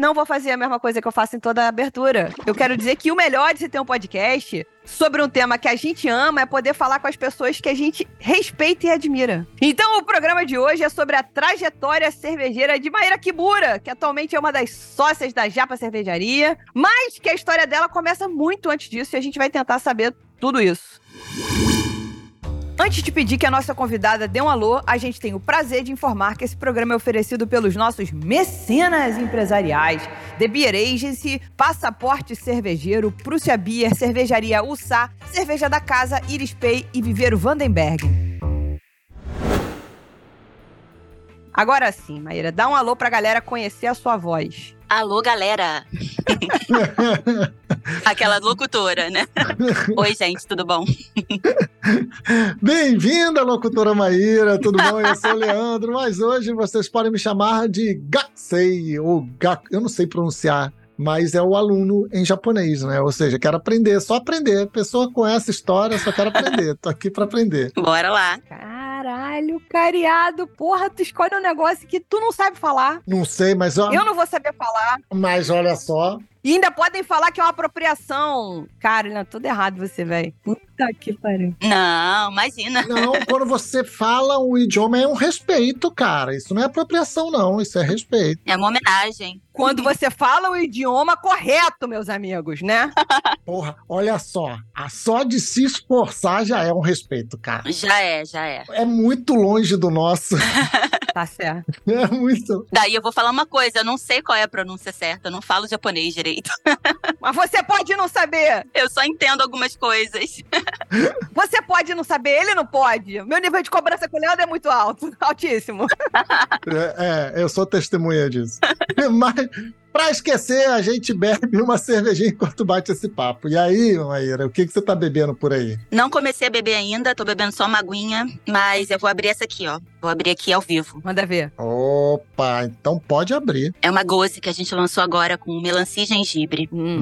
Não vou fazer a mesma coisa que eu faço em toda a abertura. Eu quero dizer que o melhor de se ter um podcast sobre um tema que a gente ama é poder falar com as pessoas que a gente respeita e admira. Então, o programa de hoje é sobre a trajetória cervejeira de Maíra Kibura, que atualmente é uma das sócias da Japa Cervejaria, mas que a história dela começa muito antes disso e a gente vai tentar saber tudo isso. Antes de pedir que a nossa convidada dê um alô, a gente tem o prazer de informar que esse programa é oferecido pelos nossos mecenas empresariais, The Beer Agency, Passaporte Cervejeiro, Prússia Beer, Cervejaria Ussá, Cerveja da Casa, Iris Pay e Viveiro Vandenberg. Agora sim, Maíra, dá um alô pra galera conhecer a sua voz. Alô, galera! Aquela locutora, né? Oi, gente, tudo bom? Bem-vinda, locutora Maíra, tudo bom? Eu sou o Leandro, mas hoje vocês podem me chamar de Gaksei, ou Gak, eu não sei pronunciar, mas é o aluno em japonês, né? Ou seja, quero aprender, só aprender. Pessoa com essa história, só quero aprender. Tô aqui para aprender. Bora lá. Caralho, cariado, porra, tu escolhe um negócio que tu não sabe falar. Não sei, mas ó, Eu não vou saber falar. mas olha só, E ainda podem falar que é uma apropriação. Cara, não, tudo errado você, velho. Puta que pariu. Não, imagina. não, quando você fala o idioma é um respeito, cara. Isso não é apropriação, não. Isso é respeito. É uma homenagem. Quando você fala o idioma correto, meus amigos, né? Porra, olha só. A só de se esforçar já é um respeito, cara. Já é, já é. É muito longe do nosso. Tá certo. É muito. Daí eu vou falar uma coisa, eu não sei qual é a pronúncia certa, eu não falo japonês direito. Mas você pode não saber. Eu só entendo algumas coisas. Você pode não saber, ele não pode. Meu nível de cobrança com o Leandro é muito alto. Altíssimo. É, é, eu sou testemunha disso. Mas, pra esquecer, a gente bebe uma cervejinha enquanto bate esse papo. E aí, Maíra, o que, que você tá bebendo por aí? Não comecei a beber ainda, tô bebendo só uma aguinha, mas eu vou abrir essa aqui, ó. Vou abrir aqui ao vivo. Manda ver. Opa, então pode abrir. É uma goze que a gente lançou agora com melancia e gengibre. Hum.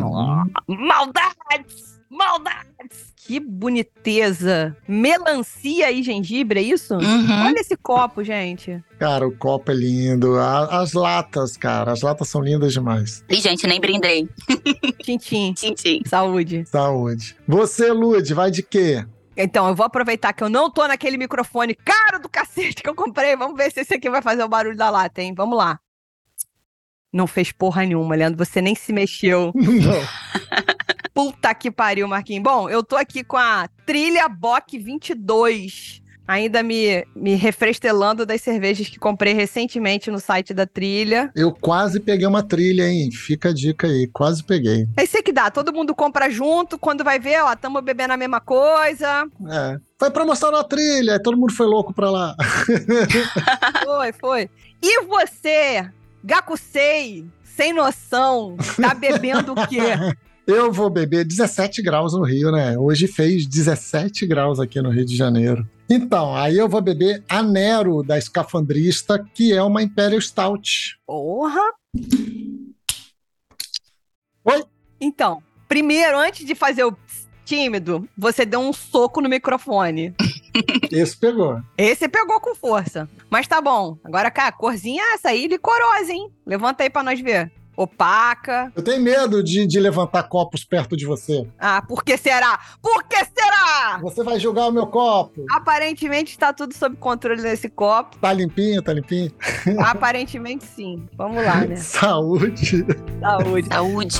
Maldades! Maldades! Que boniteza. Melancia e gengibre, é isso? Uhum. Olha esse copo, gente. Cara, o copo é lindo. A- as latas, cara, as latas são lindas demais. E, gente, nem brindei. Tintim. Tchim, tchim. Saúde. Saúde. Você, Lud, vai de quê? Então, eu vou aproveitar que eu não tô naquele microfone caro do cacete que eu comprei. Vamos ver se esse aqui vai fazer o barulho da lata, hein? Vamos lá. Não fez porra nenhuma, Leandro. Você nem se mexeu. Não. Puta que pariu, Marquinhos. Bom, eu tô aqui com a Trilha Bock 22. Ainda me, me refrestelando das cervejas que comprei recentemente no site da Trilha. Eu quase peguei uma trilha, hein? Fica a dica aí, quase peguei. É isso que dá. Todo mundo compra junto. Quando vai ver, ó, tamo bebendo a mesma coisa. É. Foi promoção na trilha, todo mundo foi louco pra lá. Foi, foi. E você, Gakusei, sem noção, tá bebendo o quê? Eu vou beber 17 graus no Rio, né? Hoje fez 17 graus aqui no Rio de Janeiro. Então, aí eu vou beber a Nero da Escafandrista, que é uma Imperial Stout. Porra! Oi? Então, primeiro, antes de fazer o tímido, você deu um soco no microfone. Esse pegou. Esse pegou com força. Mas tá bom. Agora, cara, corzinha é essa aí, licorosa, hein? Levanta aí pra nós ver. Opaca. Eu tenho medo de, de levantar copos perto de você. Ah, por que será? Por que será? Você vai julgar o meu copo. Aparentemente está tudo sob controle desse copo. Tá limpinho, tá limpinho. Aparentemente sim. Vamos lá, né? Saúde. Saúde. Saúde.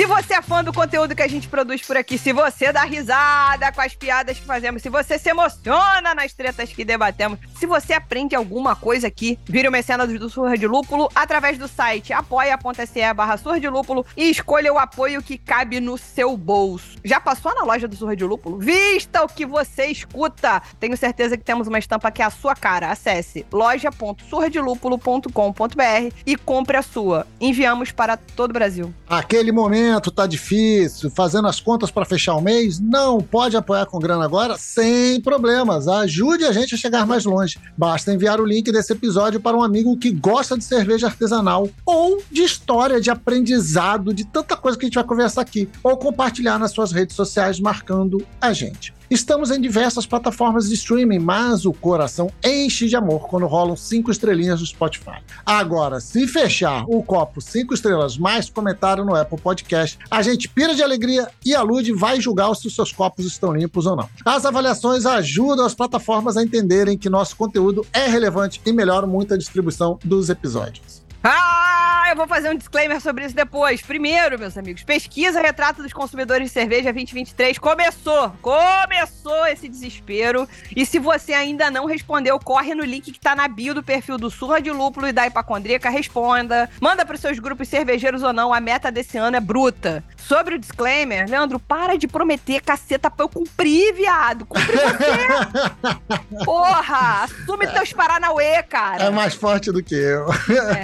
Se você é fã do conteúdo que a gente produz por aqui, se você dá risada com as piadas que fazemos, se você se emociona nas tretas que debatemos, se você aprende alguma coisa aqui, vire o mecenas do Surra de Lúpulo através do site apoia.se barra de Lúpulo e escolha o apoio que cabe no seu bolso. Já passou na loja do Surra de Lúpulo? Vista o que você escuta! Tenho certeza que temos uma estampa que é a sua cara. Acesse loja.surradelúpulo.com.br e compre a sua. Enviamos para todo o Brasil. Aquele momento tá difícil, fazendo as contas para fechar o mês? Não pode apoiar com grana agora? Sem problemas. Ajude a gente a chegar mais longe. Basta enviar o link desse episódio para um amigo que gosta de cerveja artesanal ou de história de aprendizado, de tanta coisa que a gente vai conversar aqui, ou compartilhar nas suas redes sociais marcando a gente. Estamos em diversas plataformas de streaming, mas o coração enche de amor quando rolam cinco estrelinhas no Spotify. Agora, se fechar o copo cinco estrelas mais comentário no Apple Podcast, a gente pira de alegria e a Lud vai julgar se os seus copos estão limpos ou não. As avaliações ajudam as plataformas a entenderem que nosso conteúdo é relevante e melhoram muito a distribuição dos episódios. Ah, eu vou fazer um disclaimer sobre isso depois. Primeiro, meus amigos, pesquisa retrato dos consumidores de cerveja 2023 começou. Começou esse desespero. E se você ainda não respondeu, corre no link que tá na bio do perfil do Surra de Lúpulo e da Hipacondríaca, responda. Manda pros seus grupos cervejeiros ou não, a meta desse ano é bruta. Sobre o disclaimer, Leandro, para de prometer caceta pra eu cumprir, viado. Cumprir você. Porra, assume teus Paranauê, cara. É mais forte do que eu.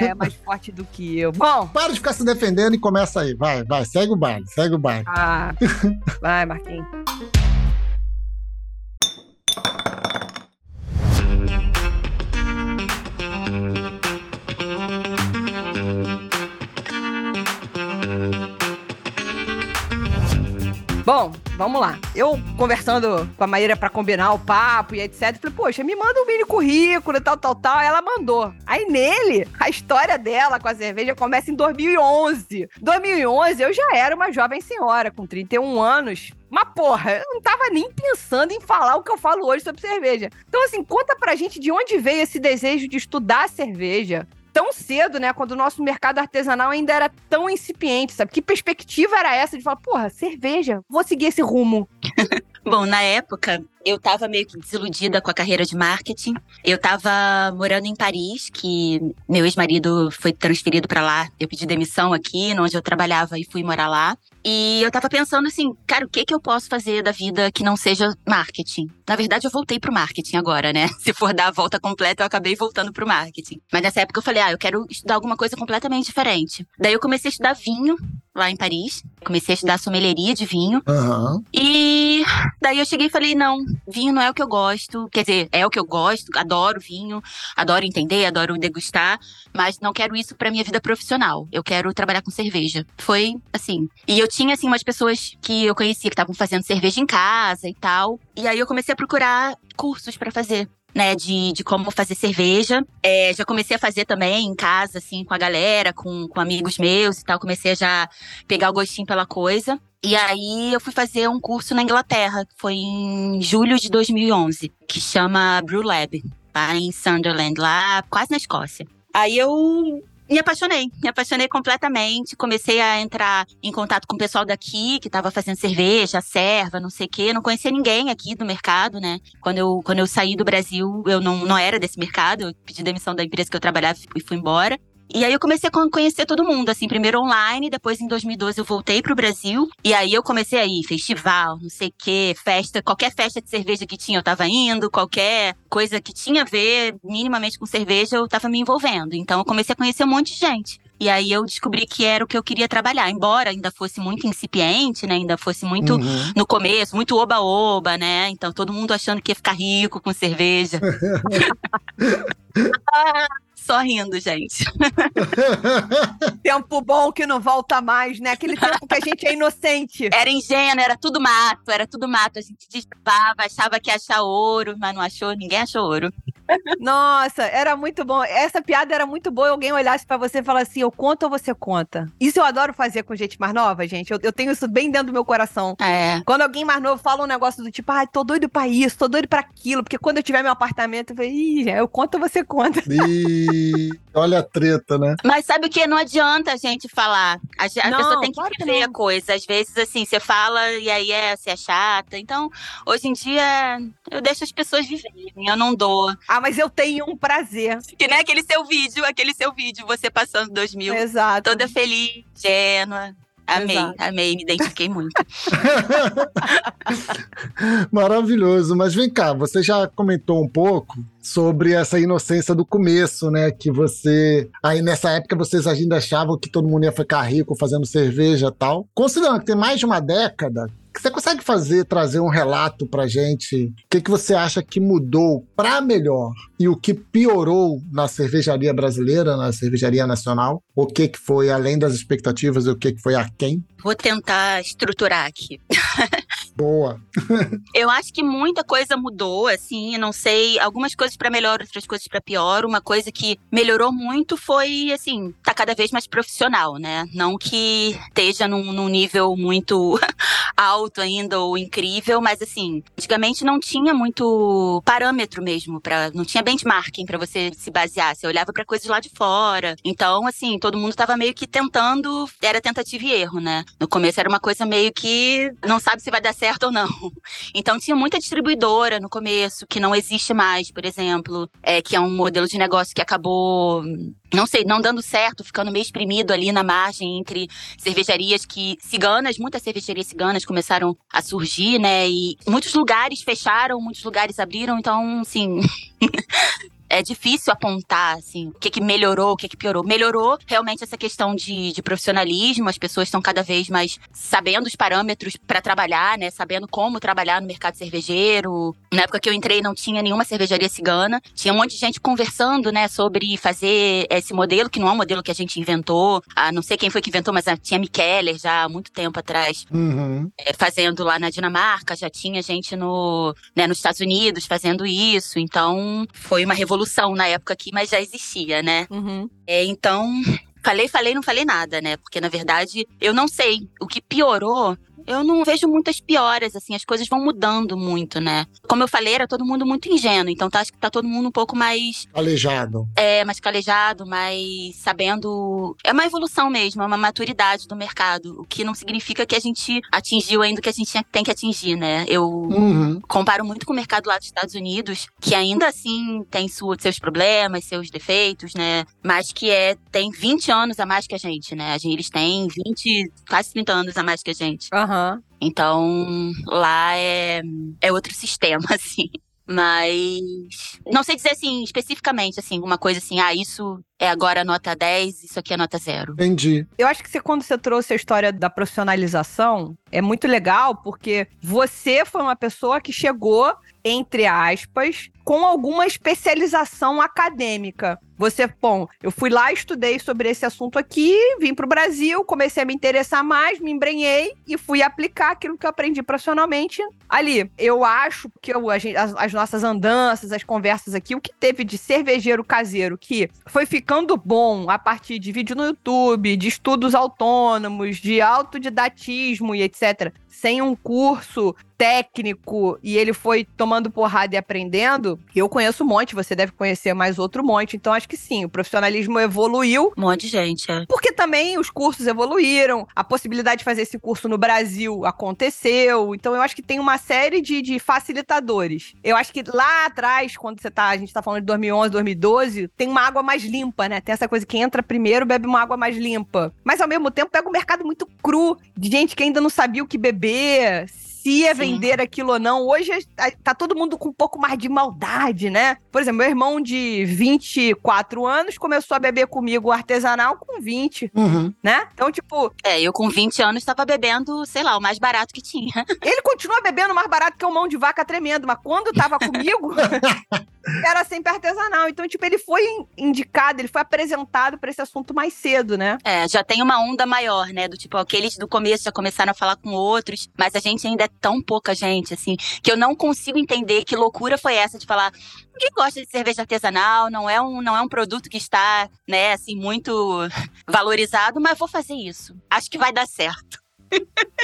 É, mais forte do que Bom. Para de ficar se defendendo e começa aí. Vai, vai, segue o baile, segue o baile. Ah, vai, Marquinhos. Bom, vamos lá. Eu conversando com a Maíra pra combinar o papo e etc. Falei, poxa, me manda um mini currículo tal, tal, tal. Ela mandou. Aí nele, a história dela com a cerveja começa em 2011. 2011, eu já era uma jovem senhora, com 31 anos. Mas, porra, eu não tava nem pensando em falar o que eu falo hoje sobre cerveja. Então, assim, conta pra gente de onde veio esse desejo de estudar cerveja tão cedo, né? Quando o nosso mercado artesanal ainda era tão incipiente, sabe? Que perspectiva era essa de falar, porra, cerveja, vou seguir esse rumo? Bom, na época, eu tava meio que desiludida com a carreira de marketing. Eu tava morando em Paris, que meu ex-marido foi transferido para lá. Eu pedi demissão aqui, onde eu trabalhava, e fui morar lá. E eu tava pensando assim, cara, o que que eu posso fazer da vida que não seja marketing? Na verdade, eu voltei pro marketing agora, né? Se for dar a volta completa, eu acabei voltando pro marketing. Mas nessa época eu falei, ah, eu quero estudar alguma coisa completamente diferente. Daí eu comecei a estudar vinho lá em Paris. Comecei a estudar sommelieria de vinho. Aham. E daí eu cheguei e falei, não, vinho não é o que eu gosto. Quer dizer, é o que eu gosto, adoro vinho, adoro entender, adoro degustar, mas não quero isso pra minha vida profissional. Eu quero trabalhar com cerveja. Foi assim. E eu tinha, assim, umas pessoas que eu conhecia que estavam fazendo cerveja em casa e tal. E aí eu comecei a procurar cursos pra fazer. Né, de, de como fazer cerveja. É, já comecei a fazer também em casa, assim, com a galera, com, com amigos meus e tal. Comecei a já pegar o gostinho pela coisa. E aí eu fui fazer um curso na Inglaterra, foi em julho de 2011, que chama Brew Lab, lá em Sunderland, lá quase na Escócia. Aí eu me apaixonei, me apaixonei completamente. Comecei a entrar em contato com o pessoal daqui que estava fazendo cerveja, serva, não sei o quê. Não conhecia ninguém aqui do mercado, né? Quando eu, quando eu saí do Brasil, eu não, não era desse mercado. Eu pedi demissão da empresa que eu trabalhava e fui embora. E aí eu comecei a con- conhecer todo mundo, assim, primeiro online, depois em 2012 eu voltei pro Brasil. E aí eu comecei a ir, festival, não sei o quê, festa, qualquer festa de cerveja que tinha eu tava indo, qualquer coisa que tinha a ver minimamente com cerveja eu tava me envolvendo. Então eu comecei a conhecer um monte de gente. E aí eu descobri que era o que eu queria trabalhar, embora ainda fosse muito incipiente, né? Ainda fosse muito Uhum. no começo, muito oba-oba, né? Então todo mundo achando que ia ficar rico com cerveja. Ah, Só rindo, gente. Tempo bom que não volta mais, né? Aquele tempo que a gente é inocente. Era ingênuo, era tudo mato, era tudo mato. A gente desbava, achava que ia achar ouro, mas não achou, ninguém achou ouro. Nossa, era muito bom. Essa piada era muito boa. Alguém olhasse pra você e falasse assim: eu conto ou você conta? Isso eu adoro fazer com gente mais nova, gente. Eu, eu tenho isso bem dentro do meu coração. É. Quando alguém mais novo fala um negócio do tipo, ai, tô doido pra isso, tô doido pra aquilo, porque quando eu tiver meu apartamento, eu falei, ih, eu conto ou você conta. E Olha a treta, né? Mas sabe o que? Não adianta a gente falar. A, a Não, pessoa tem que claro viver a coisa. Às vezes, assim, você fala e aí é, você é chata. Então, hoje em dia, eu deixo as pessoas viverem. Eu não dou. Ah, mas eu tenho um prazer. Que nem aquele seu vídeo, aquele seu vídeo, você passando 2000, Exato. toda feliz, ingênua. Amei, Exato. amei, me identifiquei muito. Maravilhoso. Mas vem cá, você já comentou um pouco sobre essa inocência do começo, né? Que você. Aí nessa época vocês ainda achavam que todo mundo ia ficar rico fazendo cerveja e tal. Considerando que tem mais de uma década. Você consegue fazer, trazer um relato pra gente? O que, que você acha que mudou pra melhor e o que piorou na cervejaria brasileira, na cervejaria nacional? O que, que foi além das expectativas e o que, que foi aquém? Vou tentar estruturar aqui. Boa. Eu acho que muita coisa mudou, assim, não sei, algumas coisas pra melhor, outras coisas pra pior. Uma coisa que melhorou muito foi, assim, tá cada vez mais profissional, né? Não que esteja num, num nível muito alto ainda ou incrível, mas assim, antigamente não tinha muito parâmetro mesmo para, não tinha benchmarking pra você se basear. Você olhava pra coisas lá de fora. Então, assim, todo mundo tava meio que tentando, era tentativa e erro, né? No começo era uma coisa meio que não sabe se vai dar certo ou não. Então tinha muita distribuidora no começo, que não existe mais, por exemplo, é, que é um modelo de negócio que acabou, não sei, não dando certo, ficando meio exprimido ali na margem entre cervejarias que ciganas, muitas cervejarias ciganas começaram a surgir, né? E muitos lugares fecharam, muitos lugares abriram, então, assim. É difícil apontar, assim, o que, que melhorou, o que, que piorou. Melhorou realmente essa questão de, de profissionalismo, as pessoas estão cada vez mais sabendo os parâmetros para trabalhar, né? Sabendo como trabalhar no mercado cervejeiro. Na época que eu entrei, não tinha nenhuma cervejaria cigana. Tinha um monte de gente conversando, né, sobre fazer esse modelo, que não é um modelo que a gente inventou. Ah, não sei quem foi que inventou, mas tinha Mikkeller já há muito tempo atrás Uhum. é, fazendo lá na Dinamarca, já tinha gente no, né, nos Estados Unidos fazendo isso. Então, foi uma revolução na época aqui, mas já existia, né? Uhum. É, então, falei, falei, não falei nada, né? Porque, na verdade, eu não sei. O que piorou. Eu não vejo muitas pioras, assim, as coisas vão mudando muito, né? Como eu falei, era todo mundo muito ingênuo, então tá, acho que tá todo mundo um pouco mais Aleijado. é, mais calejado, mais sabendo. É uma evolução mesmo, é uma maturidade do mercado. O que não significa que a gente atingiu ainda o que a gente tem que atingir, né? Eu Uhum. comparo muito com o mercado lá dos Estados Unidos, que ainda assim tem sua- seus problemas, seus defeitos, né? Mas que é, tem 20 anos a mais que a gente, né? A gente- Eles têm 20, quase 30 anos a mais que a gente. Aham. Então, lá é, é outro sistema, assim. Mas. Não sei dizer assim, especificamente, assim, uma coisa assim, ah, isso é agora nota 10, isso aqui é nota 0. Entendi. Eu acho que você, quando você trouxe a história da profissionalização, é muito legal, porque você foi uma pessoa que chegou, entre aspas, com alguma especialização acadêmica. Você, bom, eu fui lá, estudei sobre esse assunto aqui, vim para o Brasil, comecei a me interessar mais, me embrenhei e fui aplicar aquilo que eu aprendi profissionalmente ali. Eu acho que eu- gente- as, as nossas andanças, as conversas aqui, o que teve de cervejeiro caseiro que foi ficando bom a partir de vídeo no YouTube, de estudos autônomos, de autodidatismo e etc., sem um curso técnico e ele foi tomando porrada e aprendendo, eu conheço um monte, você deve conhecer mais outro monte, então acho que sim, o profissionalismo evoluiu, Um monte de gente, é. porque também os cursos evoluíram, a possibilidade de fazer esse curso no Brasil aconteceu, então eu acho que tem uma série de, de facilitadores. Eu acho que lá atrás, quando você tá, a gente tá falando de 2011, 2012, tem uma água mais limpa, né? Tem essa coisa que entra primeiro, bebe uma água mais limpa. Mas ao mesmo tempo pega um mercado muito cru, de gente que ainda não sabia o que beber, saber se ia Sim. vender aquilo ou não. Hoje tá- todo mundo com um pouco mais de maldade, né? Por exemplo, meu irmão de 24 anos começou a beber comigo artesanal com 20, Uhum. né? Então, tipo, É, eu com 20 anos tava bebendo, sei lá, o mais barato que tinha. ele continua bebendo mais barato que um mão de vaca tremendo, mas quando tava comigo, era sempre artesanal. Então, tipo, ele foi indicado, ele foi apresentado pra esse assunto mais cedo, né? É, já tem uma onda maior, né? Do tipo, aqueles do começo já começaram a falar com outros, mas a gente ainda é tão pouca gente, assim, que eu não consigo entender que loucura foi essa de falar. Ninguém gosta de cerveja artesanal, não é um, não é um produto que está, né, assim, muito valorizado, mas vou fazer isso. Acho que vai dar certo.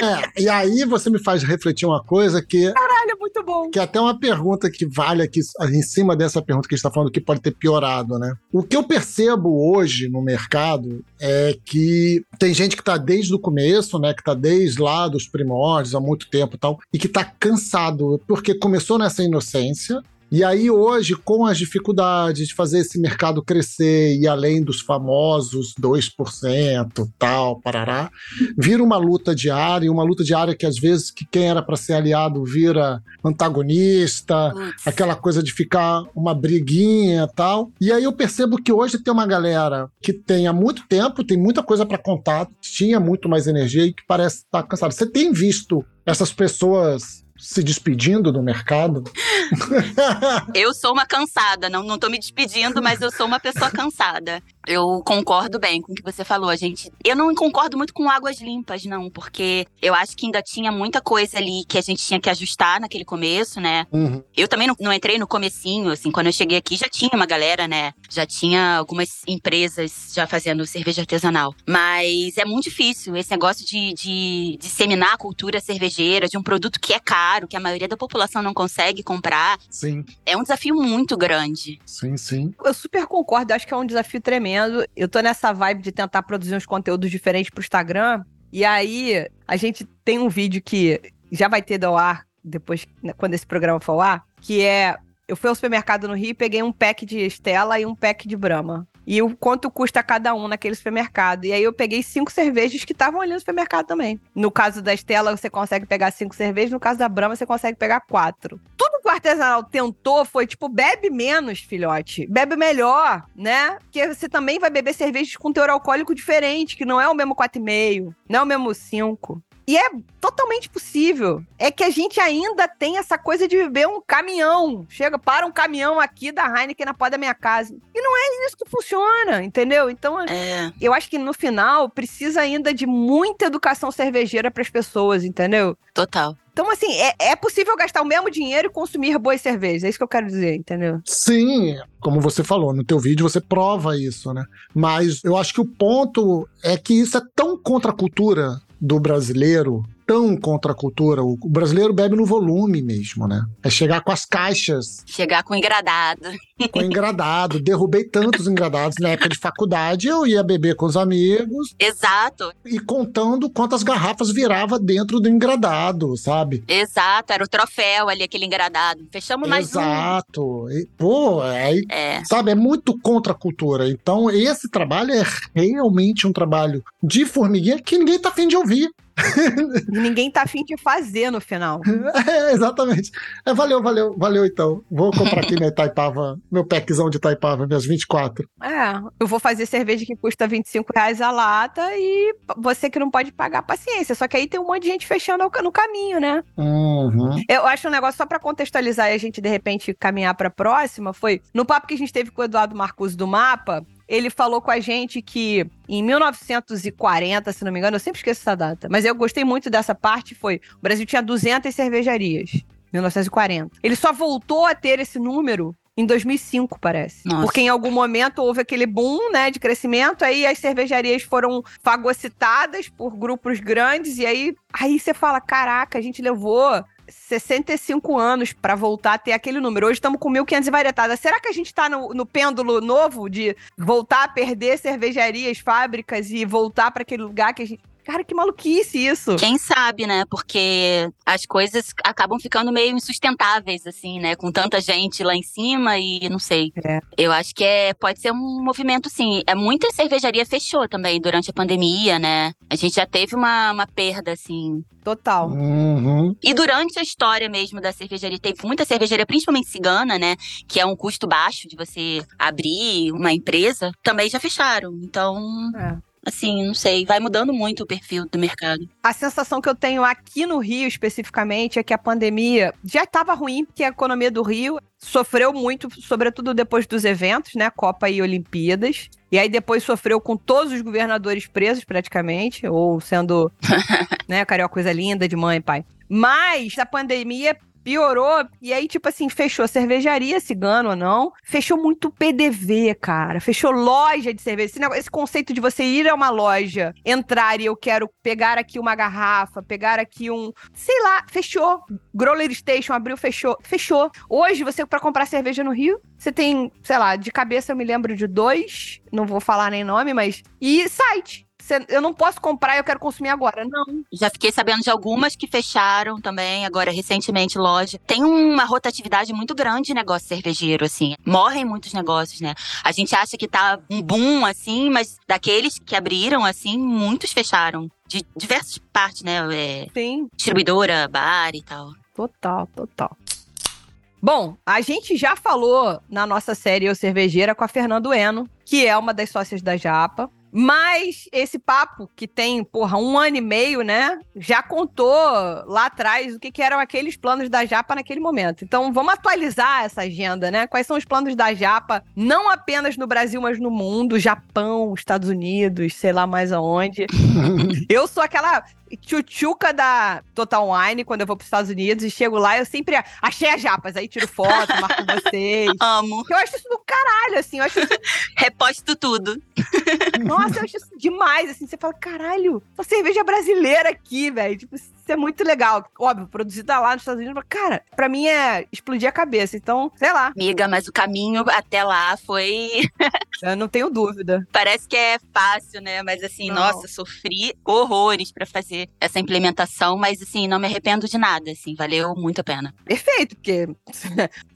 É, e aí você me faz refletir uma coisa que Caralho, é muito bom. que é até uma pergunta que vale aqui em cima dessa pergunta que a gente está falando que pode ter piorado, né? O que eu percebo hoje no mercado é que tem gente que está desde o começo, né? Que está desde lá dos primórdios, há muito tempo e tal, e que está cansado, porque começou nessa inocência, e aí, hoje, com as dificuldades de fazer esse mercado crescer e além dos famosos 2%, tal, parará, vira uma luta diária, uma luta diária que às vezes que quem era para ser aliado vira antagonista, Putz. aquela coisa de ficar uma briguinha tal. E aí eu percebo que hoje tem uma galera que tem há muito tempo, tem muita coisa para contar, tinha muito mais energia e que parece estar cansado. Você tem visto essas pessoas se despedindo do mercado? Eu sou uma cansada, não, não tô me despedindo, mas eu sou uma pessoa cansada. Eu concordo bem com o que você falou, gente. Eu não concordo muito com águas limpas, não, porque eu acho que ainda tinha muita coisa ali que a gente tinha que ajustar naquele começo, né? Uhum. Eu também não, não entrei no comecinho, assim, quando eu cheguei aqui já tinha uma galera, né? Já tinha algumas empresas já fazendo cerveja artesanal. Mas é muito difícil esse negócio de, de disseminar a cultura cervejeira de um produto que é caro, que a maioria da população não consegue comprar. Sim, É um desafio muito grande. sim, sim. Eu super concordo, acho que é um desafio tremendo. Eu tô nessa vibe de tentar produzir uns conteúdos diferentes pro Instagram. E aí, a gente tem um vídeo que já vai ter do ar depois, né, quando esse programa for ao ar, que é. Eu fui ao supermercado no Rio e peguei um pack de Estela e um pack de Brahma. E o quanto custa cada um naquele supermercado. E aí eu peguei cinco cervejas que estavam ali no supermercado também. No caso da Estela, você consegue pegar cinco cervejas. No caso da Brahma, você consegue pegar quatro. Tudo que o artesanal tentou foi, tipo, bebe menos, filhote. Bebe melhor, né? Porque você também vai beber cervejas com teor alcoólico diferente, que não é o mesmo 4,5, não é o mesmo 5. E é totalmente possível. É que a gente ainda tem essa coisa de beber um caminhão. Chega, para um caminhão aqui da Heineken na porta da minha casa. E não é isso que funciona, entendeu? Então, É, eu acho que no final precisa ainda de muita educação cervejeira para as pessoas, entendeu? total. Então, assim, é, é possível gastar o mesmo dinheiro e consumir boas cervejas. É isso que eu quero dizer, entendeu? Sim, como você falou, no teu vídeo você prova isso, né? Mas eu acho que o ponto é que isso é tão contra a cultura do brasileiro, tão contra a cultura. O brasileiro bebe no volume mesmo, né? É chegar com as caixas, Chegar com engradado. com engradado. Derrubei tantos engradados na época de faculdade, eu ia beber com os amigos Exato, e contando quantas garrafas virava dentro do engradado, sabe? exato. Era o troféu ali, aquele engradado. Fechamos mais um. Exato. Pô, aí É, Sabe, é muito contra a cultura. Então, esse trabalho é realmente um trabalho de formiguinha que ninguém tá afim de ouvir. E ninguém tá afim de fazer no final. É, exatamente. É, valeu, valeu, valeu então. Vou comprar aqui minha Itaipava, meu packzão de Itaipava, minhas 24. É, eu vou fazer cerveja que custa 25 reais a lata e você que não pode pagar, paciência. Só que aí tem um monte de gente fechando no caminho, né? Uhum. Eu acho um negócio só pra contextualizar e a gente de repente caminhar pra próxima foi no papo que a gente teve com o Eduardo Marcos do Mapa. Ele falou com a gente que em 1940, se não me engano, eu sempre esqueço essa data, mas eu gostei muito dessa parte. Foi o Brasil tinha 200 cervejarias, 1940. Ele só voltou a ter esse número em 2005, parece. Nossa. Porque em algum momento houve aquele boom, né, de crescimento, aí as cervejarias foram fagocitadas por grupos grandes, e aí, aí você fala, caraca, a gente levou 65 anos pra voltar a ter aquele número. Hoje estamos com 1.500 e varetadas. Será que a gente tá no, no pêndulo novo de voltar a perder cervejarias, fábricas e voltar pra aquele lugar que a gente... Cara, que maluquice isso. Quem sabe, né? Porque as coisas acabam ficando meio insustentáveis, assim, né? Com tanta gente lá em cima e não sei. É. Eu acho que é, pode ser um movimento, sim. É, muita cervejaria fechou também durante a pandemia, né? A gente já teve uma, uma perda, assim. Total. Uhum. E durante a história mesmo da cervejaria, teve muita cervejaria, principalmente cigana, né? Que é um custo baixo de você abrir uma empresa, também já fecharam. Então, É. assim, não sei. Vai mudando muito o perfil do mercado. A sensação que eu tenho aqui no Rio, especificamente, é que a pandemia já estava ruim, porque a economia do Rio sofreu muito, sobretudo depois dos eventos, né? Copa e Olimpíadas. E aí depois sofreu com todos os governadores presos, praticamente, ou sendo, né, carioca coisa linda de mãe e pai. Mas a pandemia piorou. E aí, tipo assim, fechou cervejaria, cigano ou não. Fechou muito PDV, cara. Fechou loja de cerveja. Esse, negócio- esse conceito de você ir a uma loja, entrar e eu quero pegar aqui uma garrafa, pegar aqui um. Sei lá, fechou. Growler Station abriu, fechou. Fechou. Hoje, você, pra comprar cerveja no Rio, você tem, sei lá, de cabeça eu me lembro de dois, não vou falar nem nome, mas. E site. Eu não posso comprar, eu quero consumir agora. Não. Já fiquei sabendo de algumas que fecharam também, agora recentemente loja. Tem uma rotatividade muito grande de negócio cervejeiro, assim. Morrem muitos negócios, né? A gente acha que tá um boom, assim, mas daqueles que abriram, assim, muitos fecharam. De diversas partes, né? É, Sim. distribuidora, bar e tal. Total, total. Bom, a gente já falou na nossa série Eu Cervejeira com a Fernando Eno, que é uma das sócias da Japa. Mas esse papo, que tem, porra, um ano e meio, né? Já contou lá atrás o que, que eram aqueles planos da Japa naquele momento. Então vamos atualizar essa agenda, né? Quais são os planos da Japa, não apenas no Brasil, mas no mundo, Japão, Estados Unidos, sei lá mais aonde. Eu sou aquela tchutchuca da Total Wine quando eu vou para os Estados Unidos e chego lá, eu sempre achei as japas, aí tiro foto, marco vocês. Amo. Eu acho isso do caralho, assim, eu acho isso, Reposto tudo. nossa, eu acho isso demais, assim, você fala, caralho, uma cerveja brasileira aqui, velho, tipo, isso é muito legal. Óbvio, produzida lá nos Estados Unidos, mas, cara, pra mim é explodir a cabeça, então, sei lá, Amiga, mas o caminho até lá foi. eu não tenho dúvida. Parece que é fácil, né? Mas assim, Não. nossa, sofri horrores pra fazer essa implementação, mas assim, não me arrependo de nada, assim, valeu muito a pena. Perfeito, porque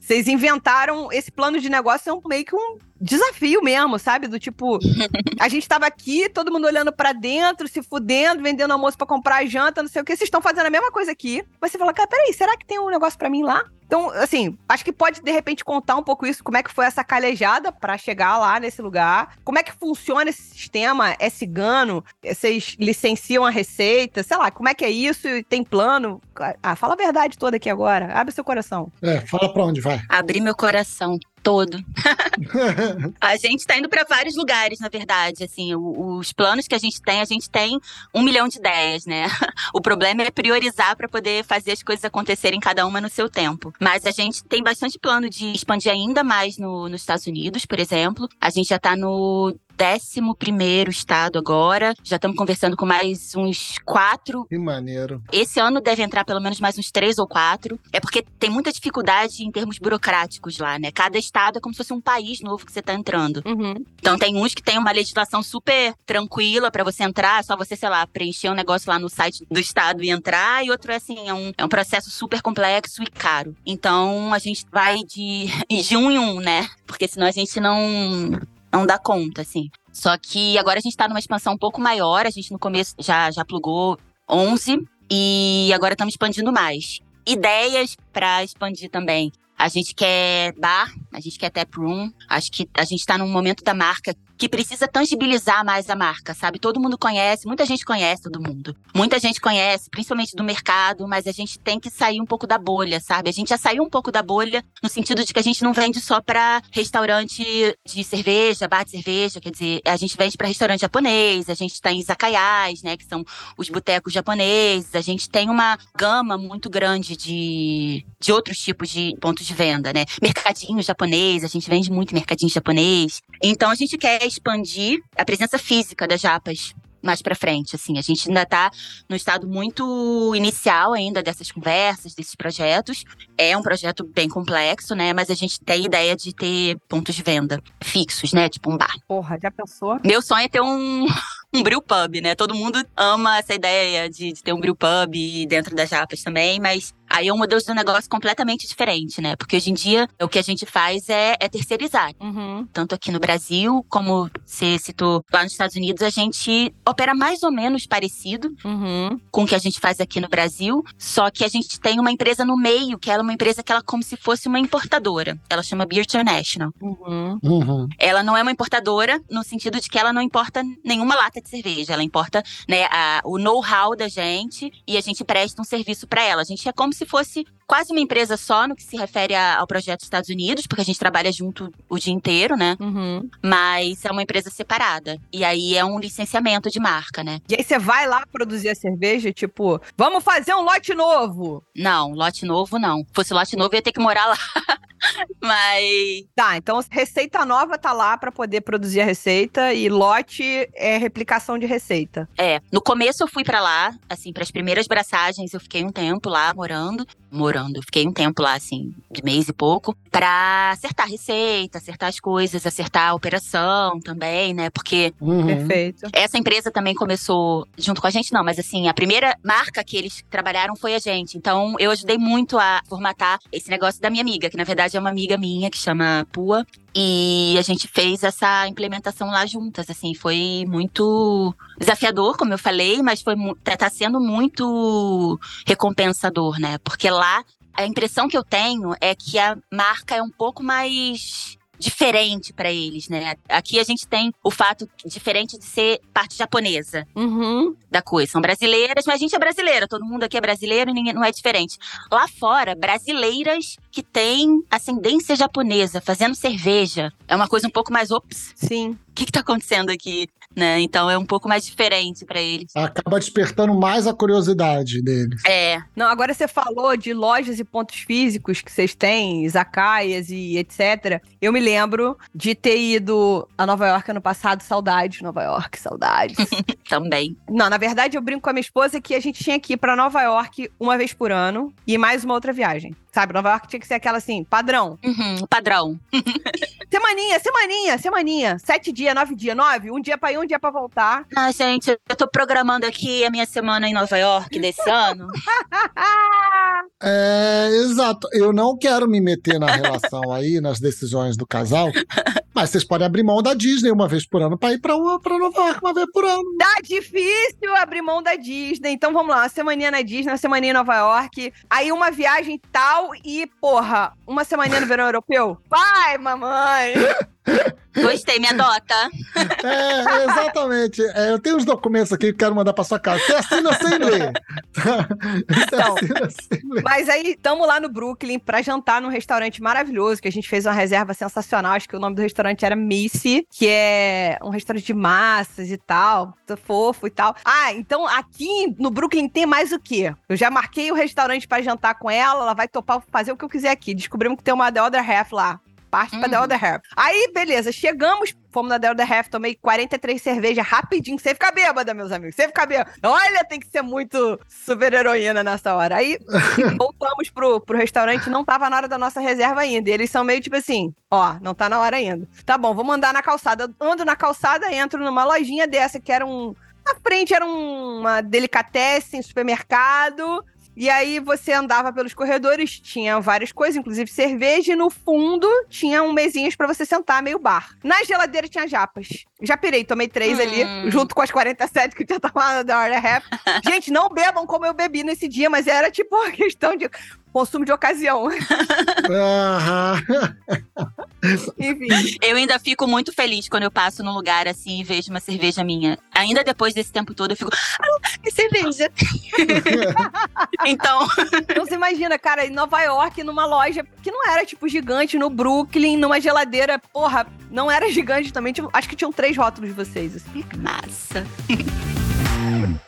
vocês inventaram esse plano de negócio, é um, meio que um desafio mesmo, sabe? Do tipo, a gente tava aqui, todo mundo olhando pra dentro, se fudendo, vendendo almoço pra comprar janta, não sei o que, vocês estão fazendo a mesma coisa aqui. Mas você fala, cara, peraí, será que tem um negócio pra mim lá? Então, assim, acho que pode de repente contar um pouco isso, como é que foi essa calejada pra chegar lá nesse lugar, como é que funciona esse sistema, é cigano, vocês licenciam a receita, sei lá, como é que é isso e tem plano? Ah, fala a verdade toda aqui agora, abre seu coração. É, fala pra onde vai. Abri meu coração todo. A gente tá indo pra vários lugares, na verdade. Assim, o- os planos que a gente tem, a gente tem um milhão de ideias, né? O problema é priorizar pra poder fazer as coisas acontecerem cada uma no seu tempo. Mas a gente tem bastante plano de expandir ainda mais no- nos Estados Unidos, por exemplo. A gente já tá no 11 primeiro estado agora. Já estamos conversando com mais uns quatro que maneiro. esse ano deve entrar pelo menos mais uns três ou quatro. É porque tem muita dificuldade em termos burocráticos lá, né? Cada estado é como se fosse um país novo que você tá entrando. Uhum. Então tem uns que tem uma legislação super tranquila pra você entrar, é só você, sei lá, preencher um negócio lá no site do estado e entrar, e outro é assim, é um, é um processo super complexo e caro. Então a gente vai de, de um em um, né? Porque senão a gente não, não dá conta, assim. Só que agora a gente tá numa expansão um pouco maior, a gente no começo já, já plugou 11 e agora estamos expandindo mais. Ideias pra expandir também. A gente quer bar, a gente quer tap room. Acho que a gente tá num momento da marca que precisa tangibilizar mais a marca, sabe? Todo mundo conhece, muita gente conhece todo mundo. Muita gente conhece, principalmente do mercado, mas a gente tem que sair um pouco da bolha, sabe? A gente já saiu um pouco da bolha no sentido de que a gente não vende só pra restaurante de cerveja, bar de cerveja, quer dizer, a gente vende pra restaurante japonês, a gente tá em izakayas, né, que são os botecos japoneses, a gente tem uma gama muito grande de, de outros tipos de pontos de venda, né? Mercadinho japonês, a gente vende muito mercadinho japonês. Então a gente quer expandir a presença física das japas mais pra frente, assim. A gente ainda tá no estado muito inicial ainda dessas conversas, desses projetos. É um projeto bem complexo, né? Mas a gente tem ideia de ter pontos de venda fixos, né? Tipo um bar. Porra, já pensou? Meu sonho é ter um, um brew pub, né? Todo mundo ama essa ideia de, de ter um brew pub dentro das japas também, mas aí é um modelo de negócio completamente diferente, né? Porque hoje em dia o que a gente faz é, é terceirizar. Uhum. Tanto aqui no Brasil, como você citou lá nos Estados Unidos, a gente opera mais ou menos parecido Uhum. com o que a gente faz aqui no Brasil, só que a gente tem uma empresa no meio, que ela é uma empresa que ela é como se fosse uma importadora. Ela chama Beer International. Uhum. Uhum. Ela não é uma importadora no sentido de que ela não importa nenhuma lata de cerveja. Ela importa né, a- o know-how da gente e a gente presta um serviço para ela. A gente é como se fosse quase uma empresa só no que se refere a- ao projeto Estados Unidos, porque a gente trabalha junto o dia inteiro, né? Uhum. Mas é uma empresa separada. E aí é um licenciamento de marca, né? E aí você vai lá produzir a cerveja, tipo, vamos fazer um lote novo. Não, lote novo não. Se fosse lote novo, eu ia ter que morar lá. Mas Tá, então receita nova tá lá pra poder produzir a receita e lote é replicação de receita. É, no começo eu fui pra lá, assim, pras primeiras braçagens eu fiquei um tempo lá morando, morando, eu fiquei um tempo lá, assim, de mês e pouco, pra acertar a receita, acertar as coisas, acertar a operação também, né? Porque Uhum. Perfeito. essa empresa também começou junto com a gente, não, mas assim, a primeira marca que eles trabalharam foi a gente. Então eu ajudei muito a formatar esse negócio da minha amiga, que na verdade é uma amiga minha que chama Pua. E a gente fez essa implementação lá juntas, assim, foi muito desafiador, como eu falei, mas foi tá tá sendo muito recompensador, né? Porque lá a impressão que eu tenho é que a marca é um pouco mais diferente pra eles, né? Aqui a gente tem o fato diferente de ser parte japonesa Uhum. da coisa. São brasileiras, mas a gente é brasileira, todo mundo aqui é brasileiro e ninguém não é diferente. Lá fora, brasileiras que têm ascendência japonesa fazendo cerveja. É uma coisa um pouco mais, ops, Sim. o que que tá acontecendo aqui, né? Então é um pouco mais diferente pra eles. Acaba despertando mais a curiosidade deles. É, Não, agora você falou de lojas e pontos físicos que vocês têm, izakayas e etc. Eu me lembro de ter ido a Nova York ano passado, saudades, Nova York, saudades. também. Não, na verdade eu brinco com a minha esposa que a gente tinha que ir pra Nova York uma vez por ano e mais uma outra viagem. Sabe, Nova York tinha que ser aquela assim, padrão. Uhum, padrão. Semaninha, semaninha, semaninha. Sete dias, nove dias, nove. Um dia pra ir, um dia pra voltar. Ah, gente, eu tô programando aqui a minha semana em Nova York desse ano. É, exato. Eu não quero me meter na relação aí, nas decisões do casal, mas vocês podem abrir mão da Disney uma vez por ano pra ir pra Nova York uma vez por ano. Tá difícil abrir mão da Disney. Então vamos lá, uma semaninha na Disney, uma semaninha em Nova York. Aí uma viagem tal e, porra, uma semaninha no verão europeu? Vai, mamãe! Gostei, me adota. É, exatamente. É, eu tenho uns documentos aqui que quero mandar pra sua casa. Você assina sem ler. Então. assina sem ler. Mas aí, tamo lá no Brooklyn pra jantar num restaurante maravilhoso, que a gente fez uma reserva sensacional. Acho que o nome do restaurante era Missy, que é um restaurante de massas e tal, fofo e tal. Ah, então aqui no Brooklyn tem mais o quê? Eu já marquei o restaurante pra jantar com ela, ela vai topar fazer o que eu quiser aqui. Descobrimos que tem uma The Other Half lá. Parte pra The Uhum. Other Half. Aí, beleza, chegamos, fomos na The Other Half, tomei 43 cervejas rapidinho, sem ficar bêbada, meus amigos, sem ficar bêbada. Olha, tem que ser muito super heroína nessa hora. Aí, voltamos pro, pro restaurante, não tava na hora da nossa reserva ainda. E eles são meio tipo assim, ó, não tá na hora ainda. Tá bom, vamos andar na calçada. Ando na calçada, entro numa lojinha dessa que era um... Na frente era um- uma delicatessen, supermercado. E aí você andava pelos corredores, tinha várias coisas, inclusive cerveja, e no fundo tinha um mesinhas pra você sentar, meio bar. Na geladeira tinha japas. Já pirei, tomei três Hum. ali, junto com as 47 que eu tinha tomado da hora rap. Gente, não bebam como eu bebi nesse dia, mas era tipo uma questão de consumo de ocasião. Aham. Enfim. Eu ainda fico muito feliz quando eu passo num lugar assim e vejo uma cerveja minha. Ainda depois desse tempo todo, eu fico, ah, que cerveja. então, Então você imagina, cara, em Nova York, numa loja que não era tipo gigante, no Brooklyn, numa geladeira, porra, não era gigante também. tipo, acho que tinham três rótulos de vocês. Assim. massa.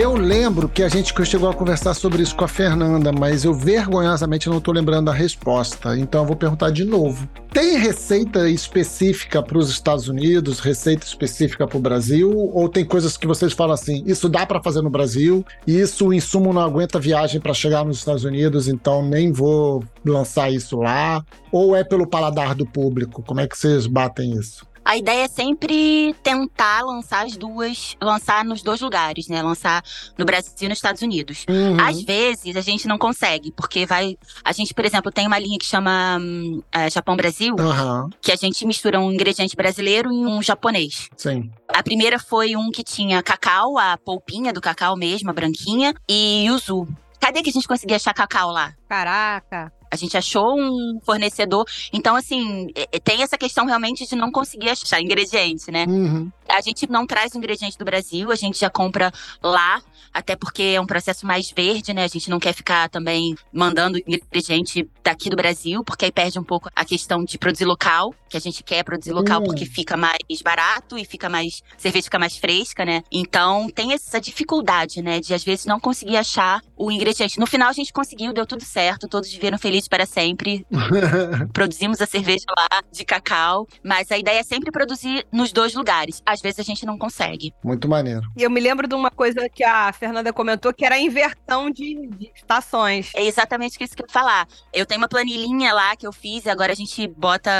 Eu lembro que a gente chegou a conversar sobre isso com a Fernanda, mas eu vergonhosamente não estou lembrando a resposta. Então eu vou perguntar de novo. Tem receita específica para os Estados Unidos, receita específica para o Brasil? Ou tem coisas que vocês falam assim, isso dá para fazer no Brasil, e isso o insumo não aguenta viagem para chegar nos Estados Unidos, então nem vou lançar isso lá? Ou é pelo paladar do público? Como é que vocês batem isso? A ideia é sempre tentar lançar as duas, lançar nos dois lugares, né? Lançar no Brasil e nos Estados Unidos. Uhum. Às vezes a gente não consegue, porque vai. A gente, por exemplo, tem uma linha que chama é, Japão Brasil, Aham, que a gente mistura um ingrediente brasileiro e um japonês. sim. A primeira foi um que tinha cacau, a polpinha do cacau mesmo, a branquinha, e yuzu. Cadê que a gente conseguia achar cacau lá? Caraca. A gente achou um fornecedor. Então, assim, é- é- tem essa questão realmente de não conseguir achar ingrediente, né? Uhum. A gente não traz o ingrediente do Brasil, a gente já compra lá, até porque é um processo mais verde, né? A gente não quer ficar também mandando ingrediente daqui do Brasil, porque aí perde um pouco a questão de produzir local, que a gente quer produzir local Hum. porque fica mais barato e fica mais. cerveja fica mais fresca, né? Então tem essa dificuldade, né? De às vezes não conseguir achar o ingrediente. No final a gente conseguiu, deu tudo certo, todos viveram felizes para sempre. Produzimos a cerveja lá de cacau, mas a ideia é sempre produzir nos dois lugares. Às vezes a gente não consegue. Muito maneiro. E eu me lembro de uma coisa que a Fernanda comentou, que era a inversão de, de estações. É exatamente isso que eu ia falar. Eu tenho uma planilhinha lá que eu fiz e agora a gente bota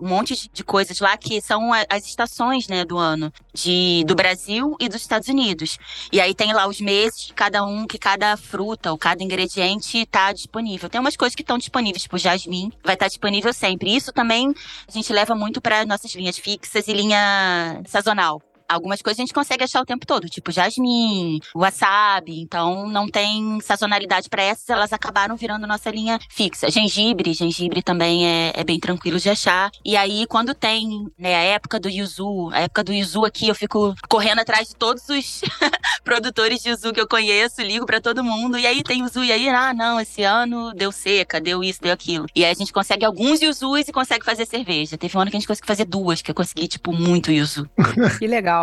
um monte de- coisas lá que são as estações, né, do ano. De, do Brasil e dos Estados Unidos. E aí tem lá os meses cada um, que cada fruta ou cada ingrediente tá disponível. Tem umas coisas que estão disponíveis, tipo jasmim, vai estar disponível sempre. Isso também a gente leva muito para nossas linhas fixas e linha sazonal. Algumas coisas a gente consegue achar o tempo todo, tipo jasmim, wasabi, então não tem sazonalidade para essas, elas acabaram virando nossa linha fixa. Gengibre, gengibre também é, é bem tranquilo de achar. E aí, quando tem né, a época do yuzu, a época do yuzu aqui, eu fico correndo atrás de todos os produtores de yuzu que eu conheço, ligo para todo mundo, e aí tem yuzu, e aí, ah, não, esse ano deu seca, deu isso, deu aquilo. E aí a gente consegue alguns yuzus e consegue fazer cerveja. Teve um ano que a gente conseguiu fazer duas, que eu consegui, tipo, muito yuzu. Que legal.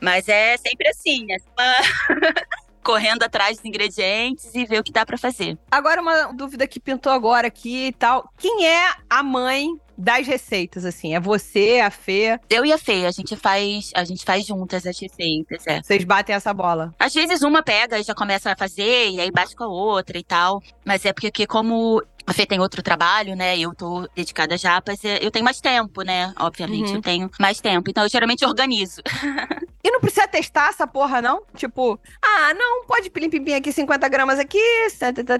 Mas é sempre assim, é correndo atrás dos ingredientes e ver o que dá pra fazer. Agora, uma dúvida que pintou agora aqui e tal. Quem é a mãe das receitas, assim? É você, a Fê? Eu e a Fê, a gente faz, a gente faz juntas as receitas, é. Vocês batem essa bola? Às vezes uma pega e já começa a fazer, e aí bate com a outra e tal. Mas é porque que como a Fê tem outro trabalho, né? Eu tô dedicada a japas, é, eu tenho mais tempo, né? Obviamente, Uhum. eu tenho mais tempo. Então eu geralmente organizo. E não precisa testar essa porra, não? Tipo, ah, não, pode pilim-pim aqui, 50 gramas aqui,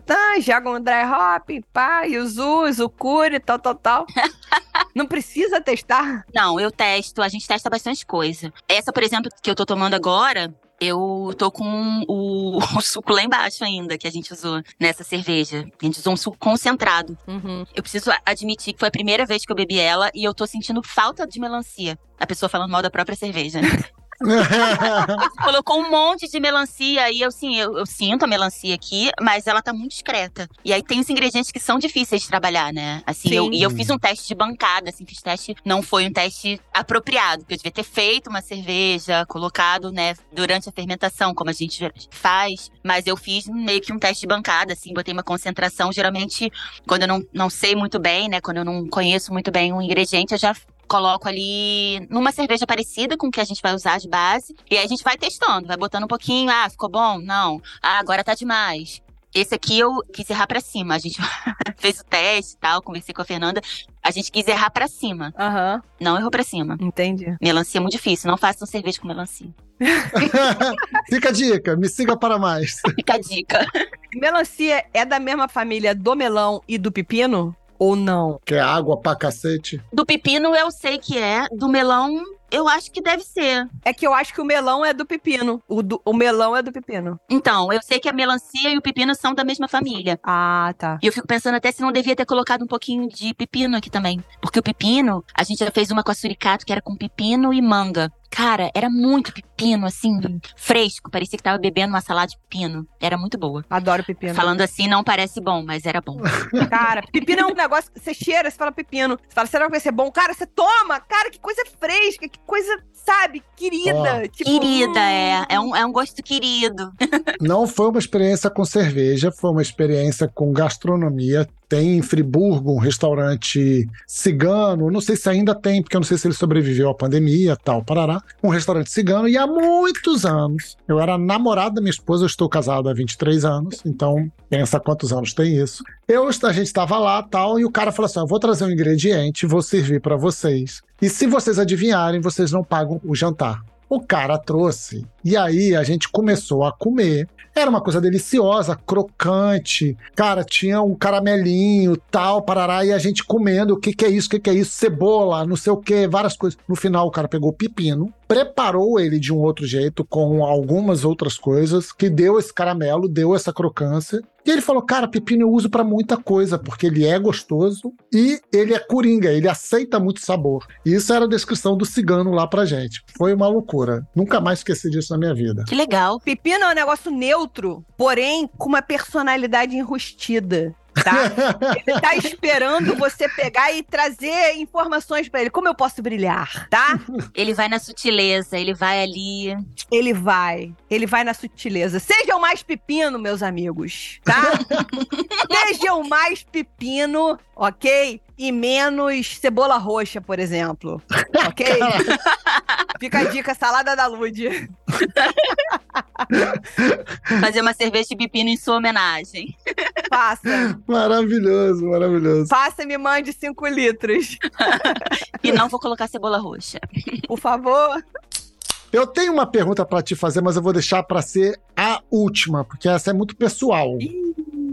tá, joga um dry hop, pá, yuzu, zucuri, tal, tal, tal. não precisa testar? Não, eu testo, a gente testa bastante coisa. Essa, por exemplo, que eu tô tomando agora, eu tô com o, o suco lá embaixo ainda, que a gente usou nessa cerveja. A gente usou um suco concentrado. Uhum. Eu preciso admitir que foi a primeira vez que eu bebi ela e eu tô sentindo falta de melancia. A pessoa falando mal da própria cerveja, né? Colocou um monte de melancia e eu, sim, eu, eu sinto a melancia aqui, mas ela tá muito discreta. E aí tem os ingredientes que são difíceis de trabalhar, né? Assim, eu- e eu fiz um teste de bancada, assim, fiz teste, não foi um teste apropriado, porque eu devia ter feito uma cerveja, colocado, né, durante a fermentação, como a gente faz, mas eu fiz meio que um teste de bancada, assim, botei uma concentração, geralmente, quando eu não, não sei muito bem, né, quando eu não conheço muito bem um ingrediente, eu já coloco ali numa cerveja parecida com o que a gente vai usar de base. E aí a gente vai testando, vai botando um pouquinho. Ah, ficou bom? Não. Ah, agora tá demais. Esse aqui eu quis errar pra cima. A gente fez o teste e tal, conversei com a Fernanda. A gente quis errar pra cima. Aham, Não errou pra cima. entendi. Melancia é muito difícil. Não façam cerveja com melancia. Fica a dica, me siga para mais. Fica a dica. Melancia é da mesma família do melão e do pepino? Ou não? Que é água pra cacete. Do pepino eu sei que é. Do melão, eu acho que deve ser. É que eu acho que o melão é do pepino. O, do- o melão é do pepino. Então, eu sei que a melancia e o pepino são da mesma família. Ah, tá. E eu fico pensando até se não devia ter colocado um pouquinho de pepino aqui também. Porque o pepino, a gente já fez uma com a suricato que era com pepino e manga. Cara, era muito pepino, assim, fresco. Parecia que tava bebendo uma salada de pepino. Era muito boa. Adoro pepino. Falando assim, não parece bom, mas era bom. Cara, pepino é um negócio que você cheira, você fala pepino. Você fala, será que vai ser bom? Cara, você toma! Cara, que coisa fresca, que coisa, sabe, querida. Tipo, Querida, hum. é. É um, é um gosto querido. Não foi uma experiência com cerveja, foi uma experiência com gastronomia. Tem em Friburgo um restaurante cigano, não sei se ainda tem, porque eu não sei se ele sobreviveu à pandemia, tal, parará. Um restaurante cigano, e há muitos anos, eu era namorado da minha esposa, eu estou casado há 23 anos, então pensa quantos anos tem isso. Eu, a gente estava lá, tal, e o cara falou assim: eu vou trazer um ingrediente, vou servir para vocês. E se vocês adivinharem, vocês não pagam o jantar. O cara trouxe. E aí a gente começou a comer. Era uma coisa deliciosa, crocante. Cara, tinha um caramelinho, tal, parará. E a gente comendo. O que, que é isso? O que, que é isso? Cebola, não sei o que, várias coisas. No final, o cara pegou pepino, preparou ele de um outro jeito, com algumas outras coisas, que deu esse caramelo, deu essa crocância. E ele falou, cara, pepino eu uso para muita coisa, porque ele é gostoso e ele é coringa, ele aceita muito sabor. E isso era a descrição do cigano lá pra gente. Foi uma loucura. Nunca mais esqueci disso na minha vida. Que legal. Pepino é um negócio neutro, porém com uma personalidade enrustida. Tá? Ele tá esperando você pegar e trazer informações pra ele. Como eu posso brilhar, tá? Ele vai na sutileza, ele vai ali. Ele vai. Ele vai na sutileza. Sejam mais pepino, meus amigos, tá? Sejam mais pepino, ok? E menos cebola roxa, por exemplo. Ok? Fica a dica, salada da Lud. Fazer uma cerveja de pepino em sua homenagem. Faça. Maravilhoso, maravilhoso. Faça e me mande 5 litros. E não vou colocar cebola roxa. Por favor. Eu tenho uma pergunta para te fazer, mas eu vou deixar para ser a última, porque essa é muito pessoal.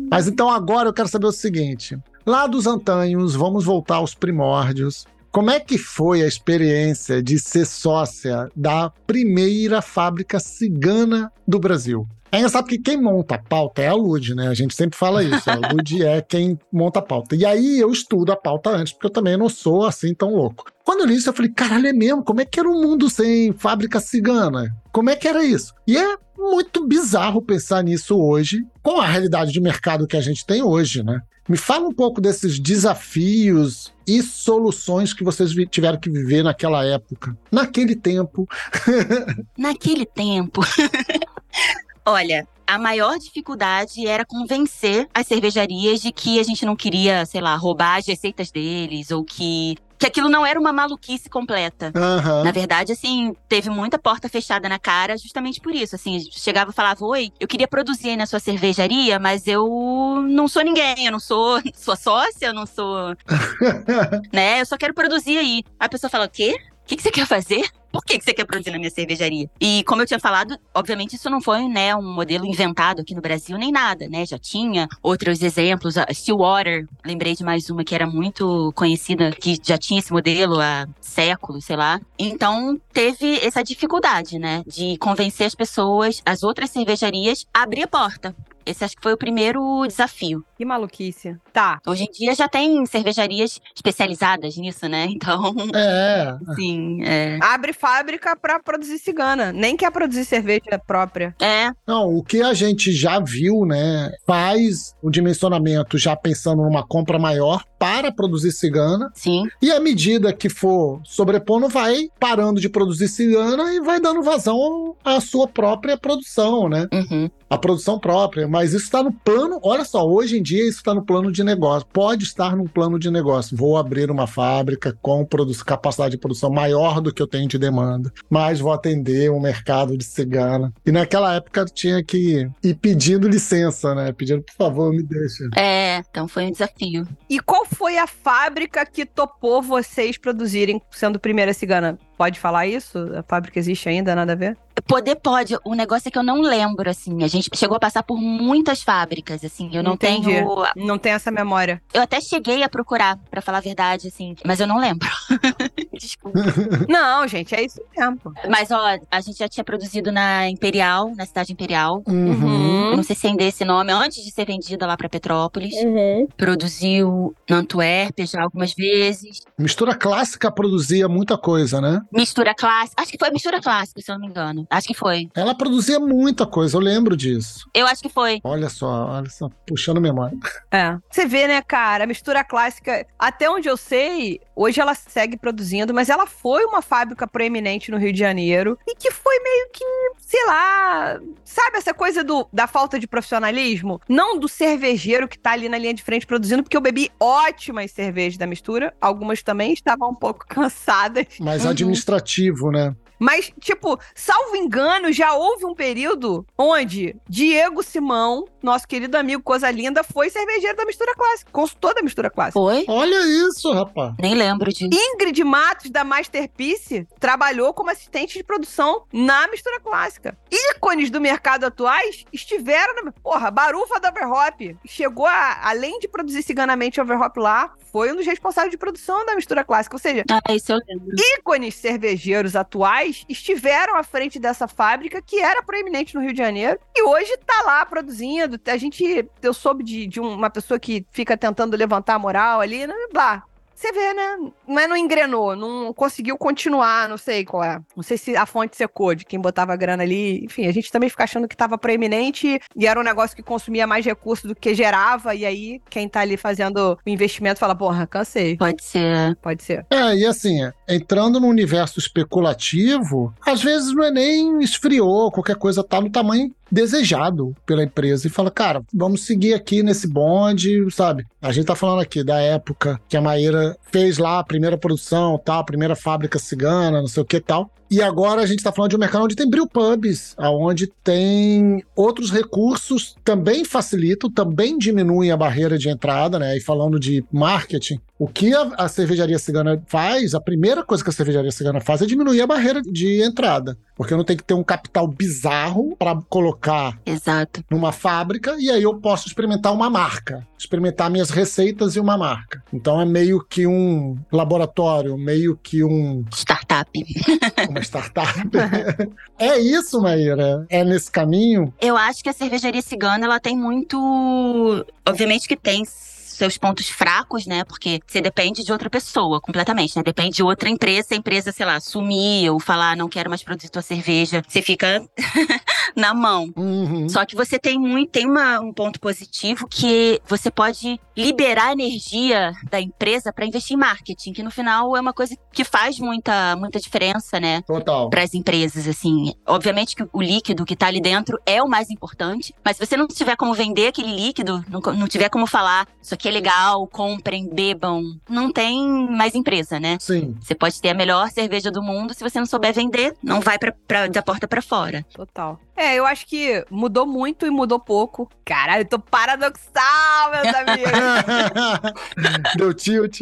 Mas então agora eu quero saber o seguinte: lá dos antanhos, vamos voltar aos primórdios. Como é que foi a experiência de ser sócia da primeira fábrica cigana do Brasil? É engraçado que quem monta a pauta é a Lud, né? A gente sempre fala isso. A Lud é quem monta a pauta. E aí eu estudo a pauta antes, porque eu também não sou assim tão louco. Quando eu li isso, eu falei, caralho, é mesmo? Como é que era o um mundo sem fábrica cigana? Como é que era isso? E é muito bizarro pensar nisso hoje, com a realidade de mercado que a gente tem hoje, né? Me fala um pouco desses desafios e soluções que vocês tiveram que viver naquela época, naquele tempo. naquele tempo. Olha, a maior dificuldade era convencer as cervejarias de que a gente não queria, sei lá, roubar as receitas deles ou que que aquilo não era uma maluquice completa. Uhum. Na verdade, assim, teve muita porta fechada na cara justamente por isso. Assim, chegava e falava: Oi, eu queria produzir aí na sua cervejaria, mas eu não sou ninguém, eu não sou sua sócia, eu não sou. né? Eu só quero produzir aí. A pessoa fala: O quê? O que, que você quer fazer? Por que, que você quer produzir na minha cervejaria? E como eu tinha falado, obviamente isso não foi, né, um modelo inventado aqui no Brasil nem nada, né? Já tinha outros exemplos, a Stillwater, lembrei de mais uma que era muito conhecida, que já tinha esse modelo há séculos, sei lá. Então teve essa dificuldade, né, de convencer as pessoas, as outras cervejarias, a abrir a porta. Esse acho que foi o primeiro desafio. Que maluquice. Tá. Hoje em dia já tem cervejarias especializadas nisso, né? Então. É. Sim, é. Abre fábrica para produzir cigana. Nem quer produzir cerveja própria. É. Não, o que a gente já viu, né? Faz o dimensionamento já pensando numa compra maior para produzir cigana. Sim. E à medida que for sobrepondo, vai parando de produzir cigana e vai dando vazão à sua própria produção, né? Uhum. A produção própria. Mas isso está no plano. Olha só, hoje em dia isso está no plano de negócio. Pode estar no plano de negócio. Vou abrir uma fábrica com capacidade de produção maior do que eu tenho de demanda, mas vou atender um mercado de cigana. E naquela época tinha que ir pedindo licença, né? Pedindo, por favor, me deixa. É, então foi um desafio. E qual foi a fábrica que topou vocês produzirem sendo primeira cigana? Pode falar isso? A fábrica existe ainda, nada a ver? Poder pode. O negócio é que eu não lembro, assim. A gente chegou a passar por muitas fábricas, assim. Eu não Entendi. tenho. Não tem essa memória. Eu até cheguei a procurar, para falar a verdade, assim. Mas eu não lembro. Desculpa. não, gente, é isso mesmo. Mas, ó, a gente já tinha produzido na Imperial, na cidade Imperial. Uhum. Não sei se ainda é esse nome, antes de ser vendida lá para Petrópolis. Uhum. Produziu na Antuérpia já algumas vezes. Mistura clássica produzia muita coisa, né? Mistura clássica. Acho que foi mistura clássica, se eu não me engano. Acho que foi. Ela produzia muita coisa, eu lembro disso. Eu acho que foi. Olha só, olha só, puxando memória. É. Você vê, né, cara, a mistura clássica, até onde eu sei, hoje ela segue produzindo, mas ela foi uma fábrica proeminente no Rio de Janeiro e que foi meio que, sei lá, sabe essa coisa do, da falta de profissionalismo? Não do cervejeiro que tá ali na linha de frente produzindo, porque eu bebi ótimas cervejas da mistura, algumas também estavam um pouco cansadas. Mais Uhum. Administrativo, né? Mas, tipo, salvo engano, já houve um período onde Diego Simão, nosso querido amigo Coisa Linda, foi cervejeiro da mistura clássica, consultor da mistura clássica. Foi? Olha isso, rapaz. Nem lembro disso. Ingrid Matos, da Masterpiece, trabalhou como assistente de produção na mistura clássica. Ícones do mercado atuais estiveram na. Porra, Barufa da Overhop chegou a, além de produzir ciganamente Overhop lá, foi um dos responsáveis de produção da mistura clássica. Ou seja, Ah, isso eu lembro. ícones cervejeiros atuais pessoas estiveram à frente dessa fábrica que era proeminente no Rio de Janeiro e hoje tá lá produzindo. A gente, eu soube de, de uma pessoa que fica tentando levantar a moral ali, né? Lá, você vê, né? Não é não engrenou, não conseguiu continuar, não sei qual é. Não sei se a fonte secou de quem botava grana ali. Enfim, a gente também fica achando que estava proeminente e era um negócio que consumia mais recursos do que gerava. E aí, quem tá ali fazendo o investimento fala, porra, cansei. Pode ser. Pode ser. É, e assim, entrando no universo especulativo, às vezes não é nem esfriou, qualquer coisa tá no tamanho desejado pela empresa e fala, cara, vamos seguir aqui nesse bonde, sabe? A gente tá falando aqui da época que a Maíra fez lá a primeira produção, tal, a primeira fábrica cigana, não sei o que tal. E agora a gente está falando de um mercado onde tem brewpubs, onde tem outros recursos, também facilitam, também diminuem a barreira de entrada, né? E falando de marketing, o que a, a, cervejaria cigana faz, a primeira coisa que a cervejaria cigana faz é diminuir a barreira de entrada. Porque eu não tenho que ter um capital bizarro para colocar Exato. numa fábrica e aí eu posso experimentar uma marca, experimentar minhas receitas e uma marca. Então é meio que um laboratório, meio que um. Startup. Uma startup. é isso, Maíra? É nesse caminho? Eu acho que a cervejaria cigana ela tem muito. Obviamente que tem seus pontos fracos, né? Porque você depende de outra pessoa completamente, né? Depende de outra empresa, se a empresa, sei lá, sumir ou falar, não quero mais produzir tua cerveja, você fica na mão. Uhum. Só que você tem muito, tem uma, um ponto positivo que você pode liberar energia da empresa para investir em marketing, que no final é uma coisa que faz muita, muita diferença, né? Total. Para as empresas, assim. Obviamente que o líquido que tá ali dentro é o mais importante, mas se você não tiver como vender aquele líquido, não, não tiver como falar, isso aqui é legal, comprem, bebam, não tem mais empresa, né? Sim. Você pode ter a melhor cerveja do mundo, se você não souber vender, não vai pra, pra, da porta para fora. Total. É, eu acho que mudou muito e mudou pouco. Caralho, eu tô paradoxal, meus amigos. Deu tilt.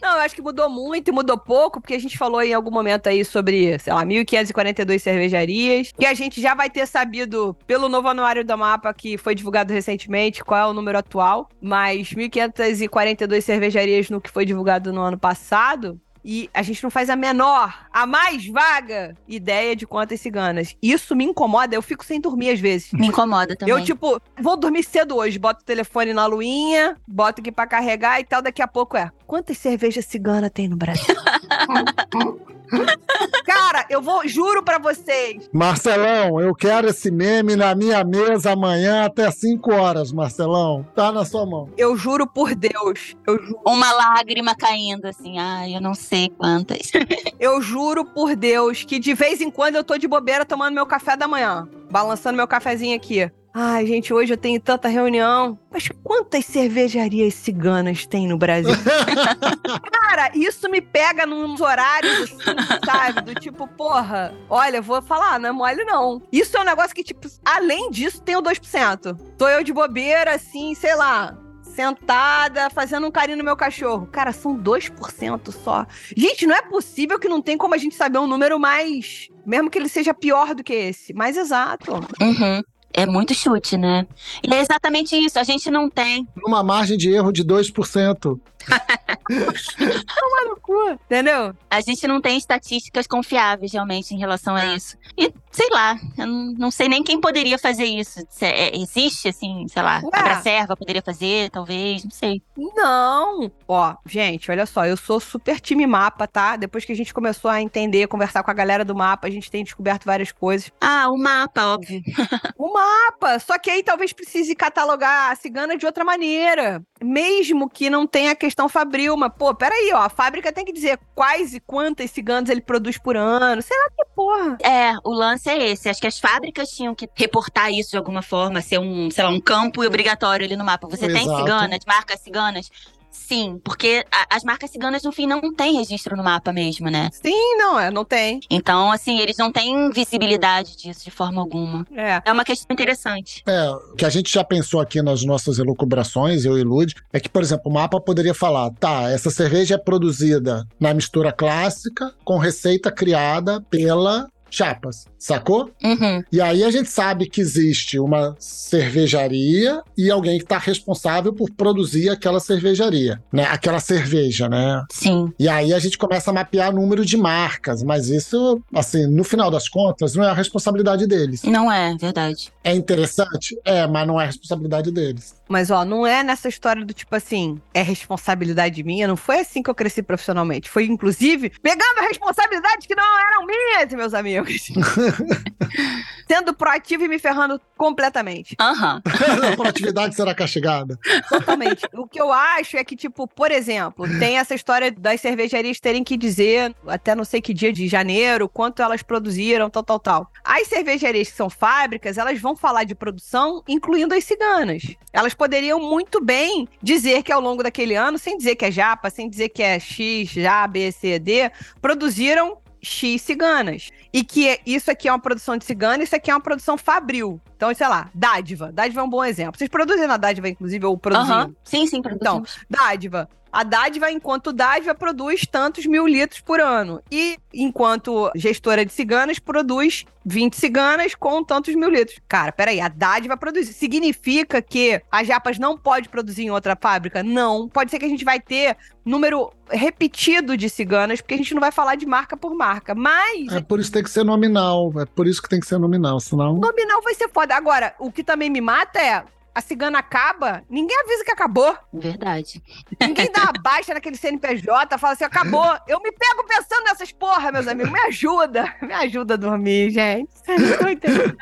Não, eu acho que mudou muito e mudou pouco, porque a gente falou em algum momento aí sobre, sei lá, 1.542 cervejarias, que a gente já vai ter sabido pelo novo anuário da mapa que foi divulgado recentemente qual é o número atual, mas 1.542 cervejarias no que foi divulgado no ano passado, e a gente não faz a menor, a mais vaga ideia de quantas ciganas. Isso me incomoda, eu fico sem dormir às vezes. Me incomoda também. Eu, tipo, vou dormir cedo hoje, boto o telefone na luinha, boto aqui pra carregar e tal, daqui a pouco é. Quantas cervejas cigana tem no Brasil? Cara, eu vou, juro pra vocês. Marcelão, eu quero esse meme na minha mesa amanhã até 5 horas, Marcelão. Tá na sua mão. Eu juro por Deus. Eu, ju Uma lágrima caindo, assim. Ai, eu não sei quantas. eu juro por Deus que de vez em quando eu tô de bobeira tomando meu café da manhã. Balançando meu cafezinho aqui. Ai, gente, hoje eu tenho tanta reunião. Mas quantas cervejarias ciganas tem no Brasil? Cara, isso me pega nos horários, assim, sabe? Do tipo, porra, olha, vou falar, não é mole não. Isso é um negócio que, tipo, além disso, tem o 2%. Tô eu de bobeira, assim, sei lá, sentada, fazendo um carinho no meu cachorro. Cara, são 2% só. Gente, não é possível que não tem como a gente saber um número mais. Mesmo que ele seja pior do que esse. Mais exato. Uhum. É muito chute, né? E é exatamente isso. A gente não tem. Numa margem de erro de 2%. Toma no cu. Entendeu? A gente não tem estatísticas confiáveis realmente em relação a isso. E sei lá, eu não, sei nem quem poderia fazer isso. É, existe, assim, sei lá, Ué. a Bracerva poderia fazer, talvez, não sei. Não. Ó, gente, olha só, eu sou super time mapa, tá? Depois que a gente começou a entender, conversar com a galera do mapa, a gente tem descoberto várias coisas. Ah, o mapa, óbvio. O mapa! Só que aí talvez precise catalogar a cigana de outra maneira. Mesmo que não tenha a questão fabril, mas, pô, peraí, ó, a fábrica tem que dizer quais e quantas ciganas ele produz por ano. Sei lá que porra. É, o lance é esse. Acho que as fábricas tinham que reportar isso de alguma forma, ser um, sei lá, um campo obrigatório ali no mapa. Você tem Exato. ciganas, marcas ciganas? Sim, porque a- as marcas ciganas, no fim, não têm registro no mapa mesmo, né? Sim, não, é, não tem. Então, assim, eles não têm visibilidade disso de forma alguma. É. É uma questão interessante. É, o que a gente já pensou aqui nas nossas elucubrações, eu e Lud, é que, por exemplo, o mapa poderia falar, tá, essa cerveja é produzida na mistura clássica, com receita criada pela chapas, sacou? Uhum. E aí a gente sabe que existe uma cervejaria e alguém que está responsável por produzir aquela cervejaria, né? Aquela cerveja, né? Sim. E aí a gente começa a mapear número de marcas, mas isso, assim, no final das contas, não é a responsabilidade deles. Não é, verdade. É interessante? É, mas não é a responsabilidade deles. Mas, ó, não é nessa história do tipo assim, é responsabilidade minha. Não foi assim que eu cresci profissionalmente. Foi, inclusive, pegando responsabilidades que não eram minhas, meus amigos. Sendo proativo e me ferrando completamente. Aham. a produtividade será castigada. Totalmente. o que eu acho é que, tipo, por exemplo, tem essa história das cervejarias terem que dizer, até não sei que dia de janeiro, quanto elas produziram, tal, tal, tal. As cervejarias que são fábricas, elas vão falar de produção, incluindo as ciganas. Elas poderiam muito bem dizer que ao longo daquele ano, sem dizer que é japa, sem dizer que é X, já, B, C, D, produziram X ciganas. E que isso aqui é uma produção de cigana, isso aqui é uma produção fabril. Então, sei lá, dádiva. Dádiva é um bom exemplo. Vocês produzem na dádiva, inclusive, ou produziam? Aham. Sim, sim, Então, produzimos. dádiva. A dádiva, enquanto dádiva, produz tantos mil litros por ano. E, enquanto gestora de ciganas, produz 20 ciganas com tantos mil litros. Cara, peraí, a dádiva produz. Significa que a Japas não pode produzir em outra fábrica? Não. Pode ser que a gente vai ter número repetido de ciganas, porque a gente não vai falar de marca por marca. Mas É por isso que tem que ser nominal. É por isso que tem que ser nominal, senão. nominal vai ser foda. Agora, o que também me mata é. A cigana acaba, ninguém avisa que acabou. Verdade. Ninguém dá uma baixa naquele CNPJ, fala assim, acabou. Eu me pego pensando nessas porra, meus amigos. Me ajuda. Me ajuda a dormir, gente. Entendendo.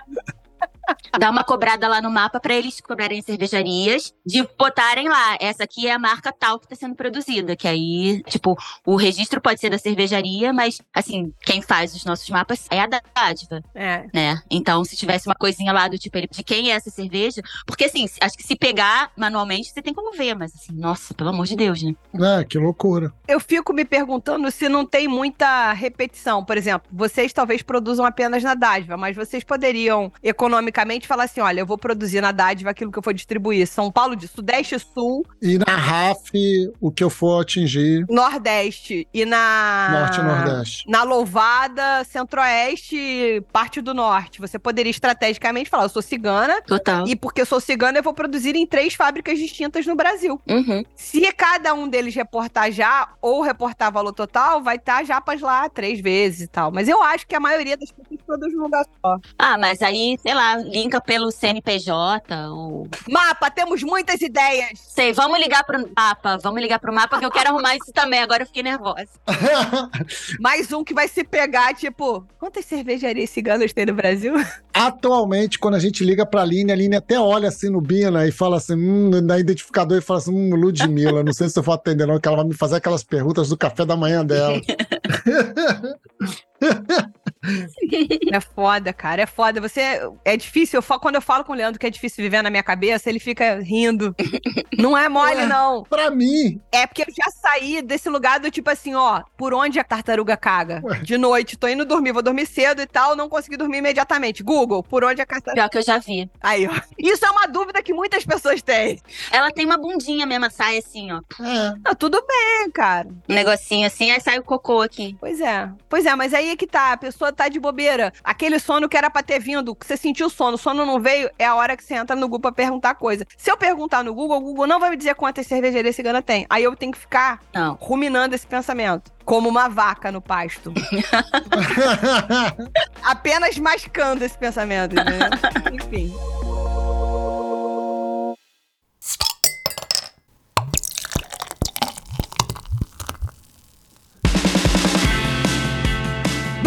Dá uma cobrada lá no mapa pra eles cobrarem cervejarias, de botarem lá, essa aqui é a marca tal que tá sendo produzida, que aí, tipo, o registro pode ser da cervejaria, mas, assim, quem faz os nossos mapas é a dádiva, É. né? Então, se tivesse uma coisinha lá do tipo, de quem é essa cerveja, porque, assim, acho que se pegar manualmente, você tem como ver, mas, assim, nossa, pelo amor de Deus, né? É, que loucura. Eu fico me perguntando se não tem muita repetição. Por exemplo, vocês talvez produzam apenas na dádiva, mas vocês poderiam, economicamente, falar assim: olha, eu vou produzir na dádiva aquilo que eu for distribuir. São Paulo de Sudeste e Sul, E na RAF, o que eu for atingir, Nordeste e na. Norte e Nordeste. Na Louvada, Centro-Oeste, parte do Norte. Você poderia estrategicamente falar: eu sou cigana. Total. E porque eu sou cigana, eu vou produzir em três fábricas distintas no Brasil. Uhum. Se cada um deles reportar já ou reportar valor total, vai estar japas lá três vezes e tal. Mas eu acho que a maioria das pessoas produz num lugar só. Ah, mas aí, sei lá, linka pelo CNPJ ou Mapa, temos muitas ideias. Sei, vamos ligar pro mapa, vamos ligar pro mapa que eu quero arrumar isso também. Agora eu fiquei nervosa. Mais um que vai se pegar, tipo, quantas cervejarias ciganas tem no Brasil? Atualmente, quando a gente liga pra Aline, a Aline até olha assim no Bina e fala assim, hum, na identificador e fala assim, hum, Ludmilla, não sei se eu vou atender não, que ela vai me fazer aquelas perguntas do café da manhã dela. É foda, cara, é foda. Você. É difícil. Eu falo, quando eu falo com o Leandro que é difícil viver na minha cabeça, ele fica rindo. Não é mole, Ué. não. pra mim, É porque eu já saí desse lugar do tipo assim, ó, por onde a tartaruga caga? Ué. De noite, tô indo dormir, vou dormir cedo e tal, não consegui dormir imediatamente. Google, por onde a tartaruga. Pior que eu já vi. Aí, ó. Isso é uma dúvida que muitas pessoas têm. Ela tem uma bundinha mesmo, sai assim, ó. é, Não, tudo bem, cara. Um negocinho assim, aí sai o cocô aqui. Pois é. Pois é, mas aí é que tá. A pessoa tá de bobeira. Aquele sono que era pra ter vindo, que você sentiu o sono, o sono não veio, é a hora que você entra no Google pra perguntar coisa. Se eu perguntar no Google, o Google não vai me dizer quantas cervejarias cigana tem. Aí eu tenho que ficar Não. ruminando esse pensamento. Como uma vaca no pasto. Apenas mascando esse pensamento, entendeu? Enfim.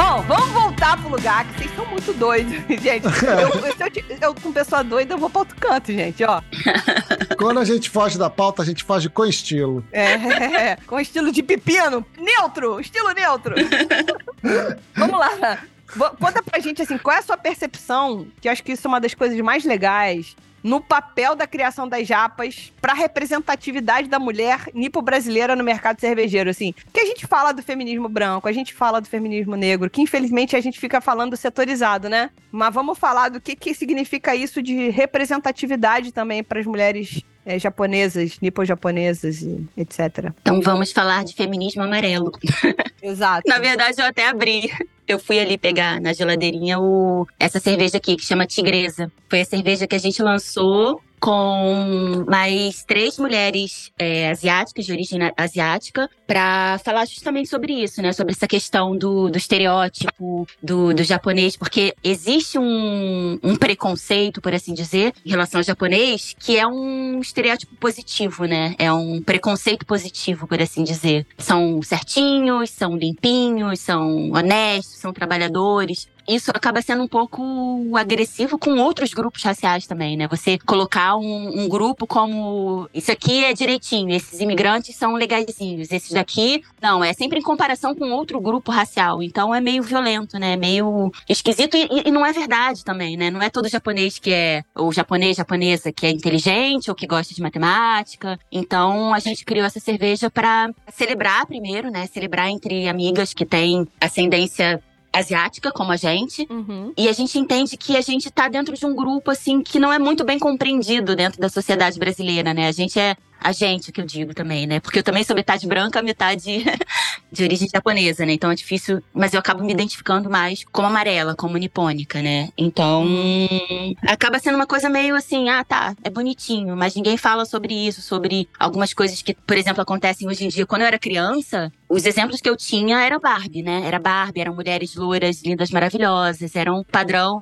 Bom, vamos voltar pro lugar, que vocês são muito doidos, gente. Eu, se eu, te- eu com pessoa doida, eu vou pra outro canto, gente, ó. Quando a gente foge da pauta, a gente foge com estilo. É, com estilo de pepino. Neutro, estilo neutro. Vamos lá. Conta pra gente, assim, qual é a sua percepção, que eu acho que isso é uma das coisas mais legais, no papel da criação das japas pra representatividade da mulher nipo-brasileira no mercado cervejeiro, assim. Que a gente fala do feminismo branco, a gente fala do feminismo negro, que infelizmente a gente fica falando setorizado, né? Mas vamos falar do que, que significa isso de representatividade também para as mulheres eh, japonesas, nipo-japonesas e etc. Então vamos falar de feminismo amarelo. Exato. Na verdade, eu até abri eu fui ali pegar na geladeirinha o, essa cerveja aqui, que chama Tigresa. Foi a cerveja que a gente lançou com mais três mulheres é, asiáticas, de origem asiática, para falar justamente sobre isso, né? Sobre essa questão do, do estereótipo do, do japonês, porque existe um, um preconceito, por assim dizer, em relação ao japonês, que é um estereótipo positivo, né? É um preconceito positivo, por assim dizer. São certinhos, são limpinhos, são honestos, são trabalhadores isso acaba sendo um pouco agressivo com outros grupos raciais também, né? Você colocar um, um, grupo como isso aqui é direitinho, esses imigrantes são legaisinhos, esses daqui não, é sempre em comparação com outro grupo racial. Então é meio violento, né? Meio esquisito e, e não é verdade também, né? Não é todo japonês que é ou japonês, japonesa que é inteligente ou que gosta de matemática. Então a gente criou essa cerveja para celebrar primeiro, né? Celebrar entre amigas que têm ascendência asiática, como a gente. Uhum. E a gente entende que a gente tá dentro de um grupo, assim, que não é muito bem compreendido dentro da sociedade brasileira, né? A gente é a gente, que eu digo também, né? Porque eu também sou metade branca, metade de origem japonesa, né? Então é difícil, mas eu acabo me identificando mais como amarela, como nipônica, né? Então acaba sendo uma coisa meio assim, ah, tá, é bonitinho, mas ninguém fala sobre isso, sobre algumas coisas que, por exemplo, acontecem hoje em dia. Quando eu era criança, os exemplos que eu tinha era Barbie, né? Era Barbie, eram mulheres loiras, lindas, maravilhosas, era um padrão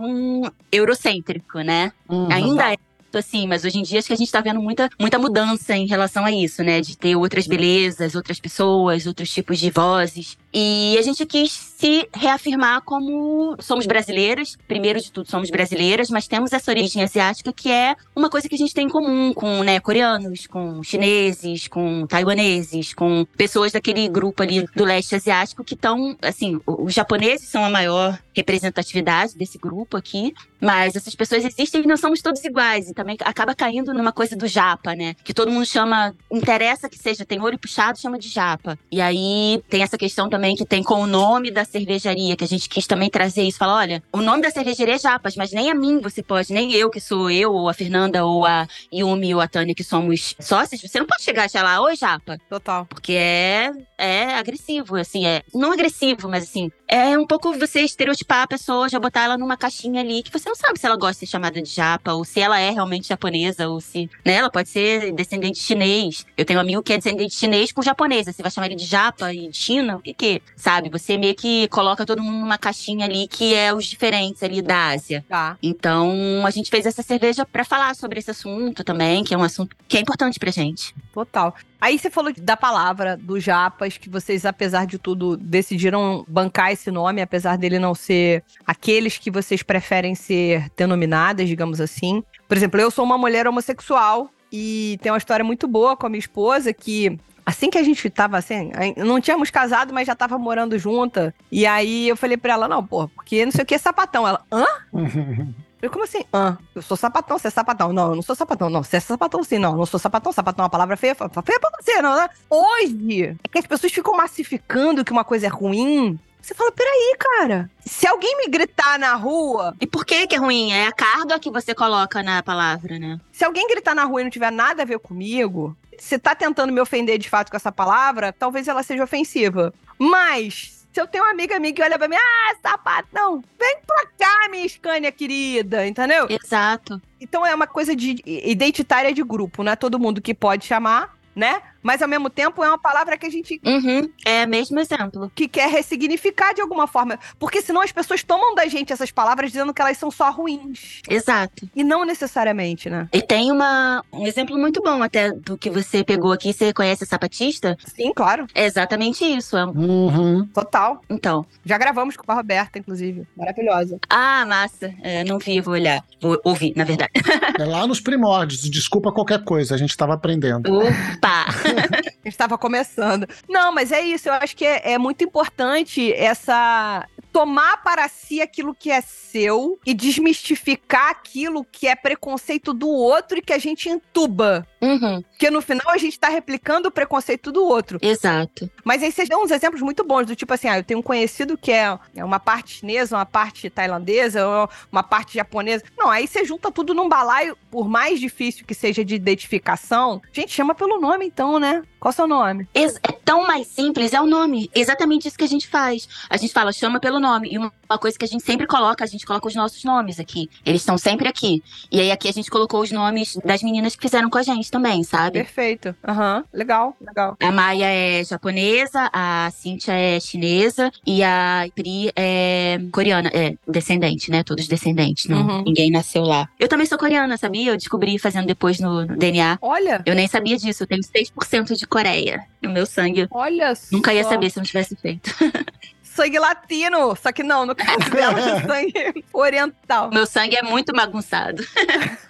eurocêntrico, né? Uhum. Ainda é assim, mas hoje em dia acho que a gente tá vendo muita, muita mudança em relação a isso, né? De ter outras belezas, outras pessoas, outros tipos de vozes. E a gente quis se reafirmar como somos brasileiras, primeiro de tudo somos brasileiras, mas temos essa origem asiática que é uma coisa que a gente tem em comum com né, coreanos, com chineses, com taiwaneses, com pessoas daquele grupo ali do leste asiático que estão, assim, os japoneses são a maior representatividade desse grupo aqui, mas essas pessoas existem e não somos todos iguais, e também acaba caindo numa coisa do japa, né? Que todo mundo chama, interessa que seja, tem olho puxado, chama de japa. E aí tem essa questão também também que tem com o nome da cervejaria, que a gente quis também trazer isso. Falar, olha, o nome da cervejaria é Japas, mas nem a mim você pode, nem eu que sou eu, ou a Fernanda, ou a Yumi, ou a Tânia, que somos sócios, você não pode chegar e falar, oi, Japa. Total. Porque é, é agressivo, assim, é. Não agressivo, mas assim, é um pouco você estereotipar a pessoa, já botar ela numa caixinha ali, que você não sabe se ela gosta de ser chamada de japa, ou se ela é realmente japonesa, ou se. Né, ela pode ser descendente chinês. Eu tenho um amigo que é descendente chinês com japonesa. Você vai chamar ele de japa e de China? O que que sabe? Você meio que coloca todo mundo numa caixinha ali que é os diferentes ali da Ásia. Tá. Então, a gente fez essa cerveja para falar sobre esse assunto também, que é um assunto que é importante pra gente. Total. Aí você falou da palavra, do Japas, que vocês, apesar de tudo, decidiram bancar esse nome, apesar dele não ser aqueles que vocês preferem ser denominadas, digamos assim. Por exemplo, eu sou uma mulher homossexual e tem uma história muito boa com a minha esposa que assim que a gente tava assim, não tínhamos casado, mas já tava morando junta. E aí eu falei pra ela, não, pô, porque não sei o que é sapatão. Ela, hã? Eu, como assim? Ah, eu sou sapatão, você é sapatão. Não, eu não sou sapatão. Não, você é sapatão sim. Não, eu não sou sapatão. Sapatão é uma palavra feia. Feia pra você, não, né? Hoje, é que as pessoas ficam massificando que uma coisa é ruim. Você fala, peraí, cara. Se alguém me gritar na rua. E por que que é ruim? É a carga que você coloca na palavra, né? Se alguém gritar na rua e não tiver nada a ver comigo, você tá tentando me ofender de fato com essa palavra, talvez ela seja ofensiva. Mas, se eu tenho uma amiga minha que olha pra mim, ah, sapatão, vem pra cá, minha Scania querida, entendeu? Exato. Então é uma coisa de identitária de grupo, não é todo mundo que pode chamar, né? Mas ao mesmo tempo é uma palavra que a gente. Uhum, é o mesmo exemplo. Que quer ressignificar de alguma forma. Porque senão as pessoas tomam da gente essas palavras dizendo que elas são só ruins. Exato. E não necessariamente, né? E tem uma, um exemplo muito bom até do que você pegou aqui. Você conhece a sapatista? Sim, claro. É exatamente isso. É... Uhum. Total. Então. Já gravamos com a Roberta, inclusive. Maravilhosa. Ah, massa. É, não vi, vou olhar. Vou ouvir, na verdade. É lá nos primórdios. Desculpa qualquer coisa, a gente estava aprendendo. Opa! Estava começando. Não, mas é isso. Eu acho que é, é muito importante essa tomar para si aquilo que é seu e desmistificar aquilo que é preconceito do outro e que a gente entuba. Uhum. Porque no final a gente tá replicando o preconceito do outro. Exato. Mas aí vocês dão uns exemplos muito bons, do tipo assim, ah, eu tenho um conhecido que é, é uma parte chinesa, uma parte tailandesa, uma parte japonesa. Não, aí você junta tudo num balaio, por mais difícil que seja de identificação. Gente, chama pelo nome então, né? Qual é o seu nome? É tão mais simples é o nome. Exatamente isso que a gente faz. A gente fala, chama pelo nome. E uma coisa que a gente sempre coloca, a gente coloca os nossos nomes aqui. Eles estão sempre aqui. E aí aqui a gente colocou os nomes das meninas que fizeram com a gente também, sabe? Perfeito. Aham. Legal, legal. A Maia é japonesa, a Cíntia é chinesa e a Pri é coreana. É, descendente, né? Todos descendentes. Não, Uhum. Ninguém nasceu lá. Eu também sou coreana, sabia? Eu descobri fazendo depois no, no DNA. Olha, Eu nem sabia disso. Eu tenho 6% de Coreia no meu sangue. olha Nunca ia saber se não tivesse feito. Sangue latino, só que não, no caso dela é sangue oriental. Meu sangue é muito bagunçado.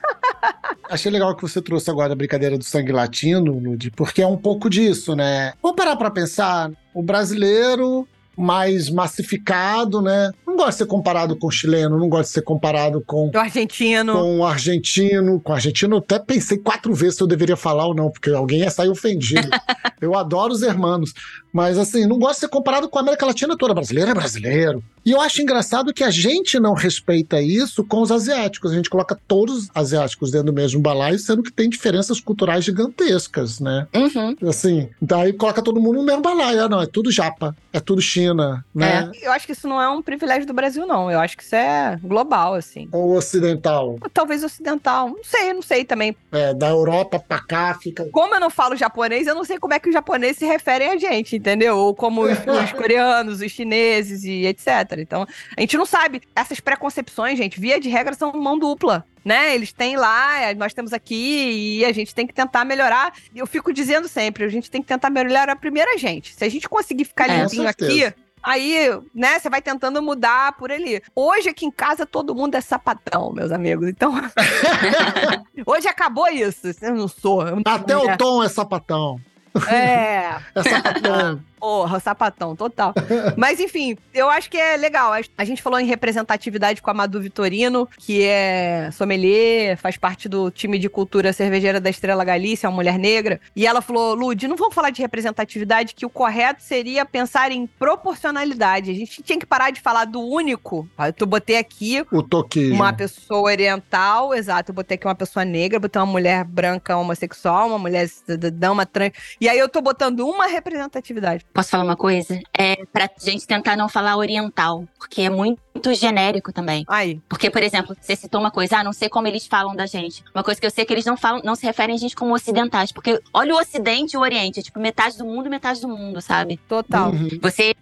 Achei legal que você trouxe agora a brincadeira do sangue latino, Lud, porque é um pouco disso, né? Vamos parar pra pensar, o brasileiro mais massificado, né? Não gosta de ser comparado com o chileno, não gosta de ser comparado com Do argentino. com o argentino. Com o argentino, eu até pensei quatro vezes se eu deveria falar ou não, porque alguém ia sair ofendido. eu adoro os hermanos. Mas, assim, não gosto de ser comparado com a América Latina toda. Brasileiro é brasileiro. E eu acho engraçado que a gente não respeita isso com os asiáticos. A gente coloca todos os asiáticos dentro do mesmo balaio, sendo que tem diferenças culturais gigantescas, né? Uhum. Assim, daí coloca todo mundo no mesmo balaio. Ah, não, é tudo japa, é tudo China, né? Eu acho que isso não é um privilégio do Brasil, não. Eu acho que isso é global, assim. Ou ocidental. Talvez ocidental. Não sei, não sei também. É, da Europa pra cá fica Como eu não falo japonês, eu não sei como é que os japoneses se referem a gente, entendeu? Ou como os, os coreanos, os chineses e etc. Então, a gente não sabe. Essas preconcepções, gente, via de regra, são mão dupla. Né? Eles têm lá, nós temos aqui, e a gente tem que tentar melhorar. Eu fico dizendo sempre, a gente tem que tentar melhorar primeiro a gente. Se a gente conseguir ficar É, limpinho aqui, Aí, né, você vai tentando mudar por ali. Hoje aqui em casa todo mundo é sapatão, meus amigos. Então, hoje acabou isso. Eu não sou. eu não Até mulher. o tom é sapatão. É, É sapatão. Porra, sapatão, total. Mas enfim, eu acho que é legal. A gente falou em representatividade com a Madu Vitorino, que é sommelier, faz parte do time de cultura cervejeira da Estrela Galícia, é uma mulher negra. E ela falou: Lud, não vamos falar de representatividade, que o correto seria pensar em proporcionalidade. A gente tinha que parar de falar do único. Eu botei aqui o toquinho. uma pessoa oriental, exato. Eu botei aqui uma pessoa negra, botei uma mulher branca homossexual, uma mulher cidadã, uma trans. E aí eu tô botando uma representatividade. Posso falar uma coisa? É pra gente tentar não falar oriental, porque é muito genérico também. Aí. Porque, por exemplo, você citou uma coisa, ah, não sei como eles falam da gente. Uma coisa que eu sei é que eles não falam, não se referem a gente como ocidentais, porque olha o ocidente e o oriente, é tipo metade do mundo e metade do mundo, sabe? Total. Uhum. Você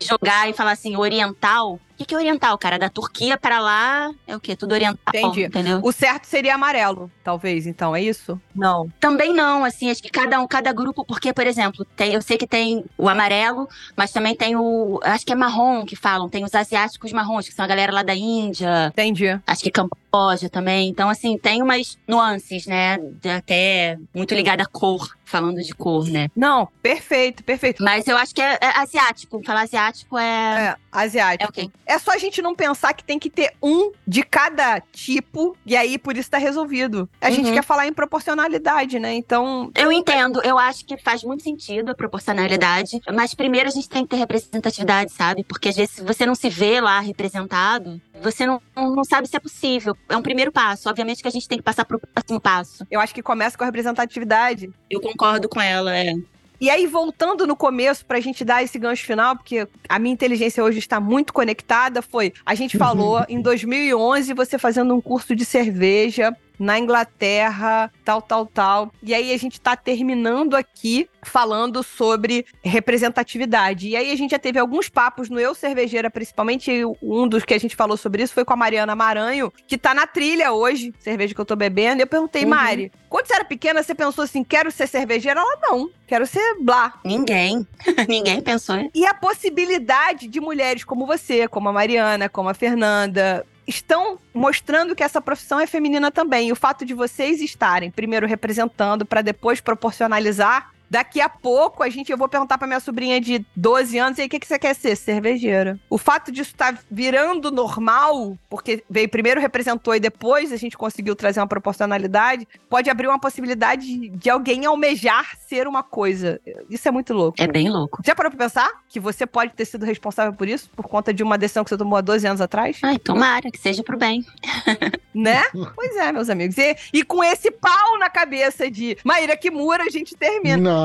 jogar e falar assim, oriental, o que, que é oriental, cara? Da Turquia pra lá é o quê? Tudo oriental, Entendi. entendeu? O certo seria amarelo, talvez, então, é isso? Não. Também não, assim, acho que cada um, cada grupo, porque, por exemplo, tem, eu sei que tem o amarelo, mas também tem o, acho que é marrom que falam, tem os asiáticos marrons, que são a galera lá da Índia, Entendi. acho que Camboja também. Então, assim, tem umas nuances, né, até muito ligada à cor, falando de cor, né. Não, perfeito, perfeito. Mas eu acho que é, é asiático, falar asiático é... É, É asiático. ok. É só a gente não pensar que tem que ter um de cada tipo, e aí por isso tá resolvido. A gente Uhum. quer falar em proporcionalidade, né? Então, Eu entendo, eu acho que faz muito sentido a proporcionalidade, mas primeiro a gente tem que ter representatividade, sabe? Porque às vezes se você não se vê lá representado, você não, não sabe se é possível. É um primeiro passo. Obviamente que a gente tem que passar pro próximo passo. eu acho que começa com a representatividade. Eu concordo com ela, é. E aí, voltando no começo, pra gente dar esse gancho final, porque a minha inteligência hoje está muito conectada, foi... A gente falou, em 2011, você fazendo um curso de cerveja na Inglaterra, tal, tal, tal. E aí, a gente tá terminando aqui falando sobre representatividade. E aí, a gente já teve alguns papos no Eu Cervejeira, principalmente, um dos que a gente falou sobre isso foi com a Mariana Maranho, que tá na trilha hoje, cerveja que eu tô bebendo. E eu perguntei, Uhum. Mari, quando você era pequena, você pensou assim, quero ser cervejeira? Ela, não, quero ser blá. Ninguém. Ninguém pensou. E a possibilidade de mulheres como você, como a Mariana, como a Fernanda, estão mostrando que essa profissão é feminina também. E o fato de vocês estarem primeiro representando para depois proporcionalizar. Daqui a pouco, a gente, eu vou perguntar pra minha sobrinha de 12 anos, e aí, o que, que você quer ser? Cervejeira. O fato disso estar virando normal, porque veio primeiro representou e depois a gente conseguiu trazer uma proporcionalidade, pode abrir uma possibilidade de- de alguém almejar ser uma coisa. Isso é muito louco. É bem louco. Já parou pra pensar que você pode ter sido responsável por isso? Por conta de uma decisão que você tomou há 12 anos atrás? Ai, tomara que seja pro bem. Né? pois é, meus amigos. E, e com esse pau na cabeça de Maíra Kimura, a gente termina. Não.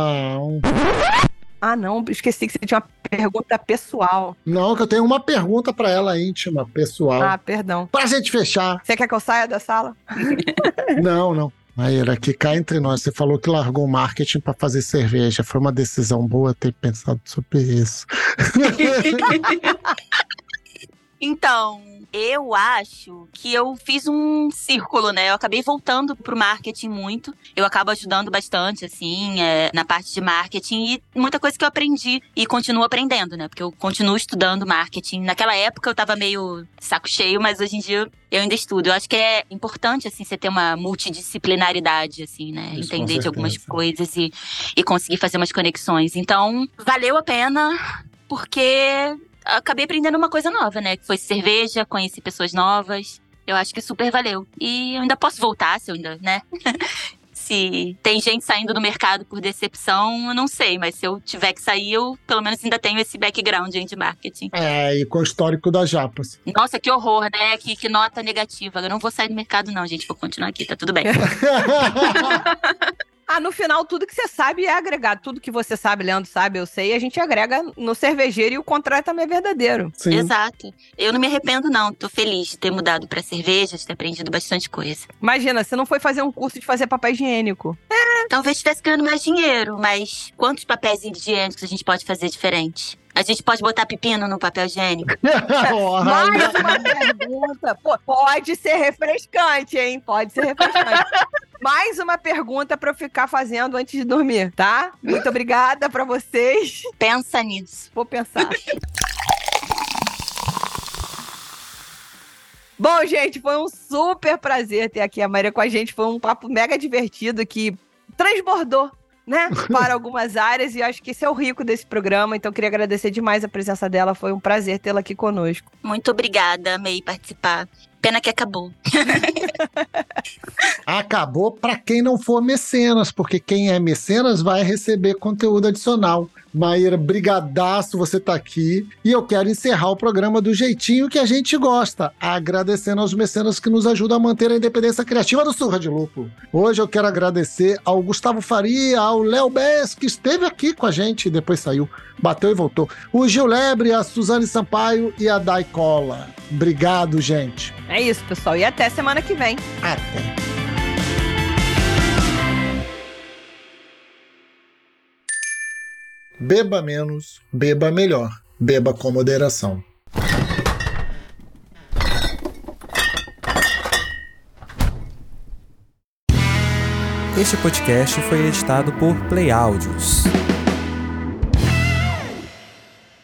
Ah, não, esqueci que você tinha uma pergunta pessoal. Não, que eu tenho uma pergunta pra ela íntima, pessoal. Ah, perdão. Pra gente fechar. Você quer que eu saia da sala? Não, não. Maíra, aqui cá entre nós, você falou que largou o marketing pra fazer cerveja. Foi uma decisão boa ter pensado sobre isso. Então, eu acho que eu fiz um círculo, né? Eu acabei voltando pro marketing muito. Eu acabo ajudando bastante, assim, é, na parte de marketing e muita coisa que eu aprendi e continuo aprendendo, né? Porque eu continuo estudando marketing. Naquela época eu tava meio saco cheio, mas hoje em dia eu ainda estudo. Eu acho que é importante, assim, você ter uma multidisciplinaridade, assim, né? Isso, Entender de algumas coisas e, e conseguir fazer umas conexões. Então, valeu a pena, porque acabei aprendendo uma coisa nova, né? Que foi cerveja, conheci pessoas novas. Eu acho que super valeu. E eu ainda posso voltar, se eu ainda, né? se tem gente saindo do mercado por decepção, eu não sei. Mas se eu tiver que sair, eu pelo menos ainda tenho esse background de marketing. É, e com o histórico das japas. Nossa, que horror, né? Que, que nota negativa. Eu não vou sair do mercado, não, gente. Vou continuar aqui, tá tudo bem. Ah, no final, tudo que você sabe é agregado. Tudo que você sabe, Leandro sabe, eu sei, a gente agrega no cervejeiro e o contrário também é verdadeiro. Sim. Exato. Eu não me arrependo, não. Tô feliz de ter mudado pra cerveja, de ter aprendido bastante coisa. Imagina, você não foi fazer um curso de fazer papel higiênico. Talvez estivesse ganhando mais dinheiro, mas quantos papéis higiênicos a gente pode fazer diferente? A gente pode botar pepino no papel higiênico? Mais uma pergunta. Pô, pode ser refrescante, hein? Pode ser refrescante. Mais uma pergunta pra eu ficar fazendo antes de dormir, tá? Muito obrigada pra vocês. Pensa nisso. Vou pensar. Bom, gente, foi um super prazer ter aqui a Maria com a gente. Foi um papo mega divertido que transbordou, né? Para algumas áreas. E acho que esse é o rico desse programa. Então, queria agradecer demais a presença dela. Foi um prazer tê-la aqui conosco. Muito obrigada, amei participar. Pena que acabou. Acabou pra quem não for mecenas, porque quem é mecenas vai receber conteúdo adicional. Maíra, brigadaço você tá aqui. E eu quero encerrar o programa do jeitinho que a gente gosta, agradecendo aos mecenas que nos ajudam a manter a independência criativa do Surra de Lupo. Hoje eu quero agradecer ao Gustavo Faria, ao Léo Bess, que esteve aqui com a gente e depois saiu, bateu e voltou. O Gil Lebre, a Suzane Sampaio e a Dai Cola. Obrigado, gente. É isso, pessoal. E até semana que vem. Até. Beba menos, beba melhor. Beba com moderação. Este podcast foi editado por Play Áudios.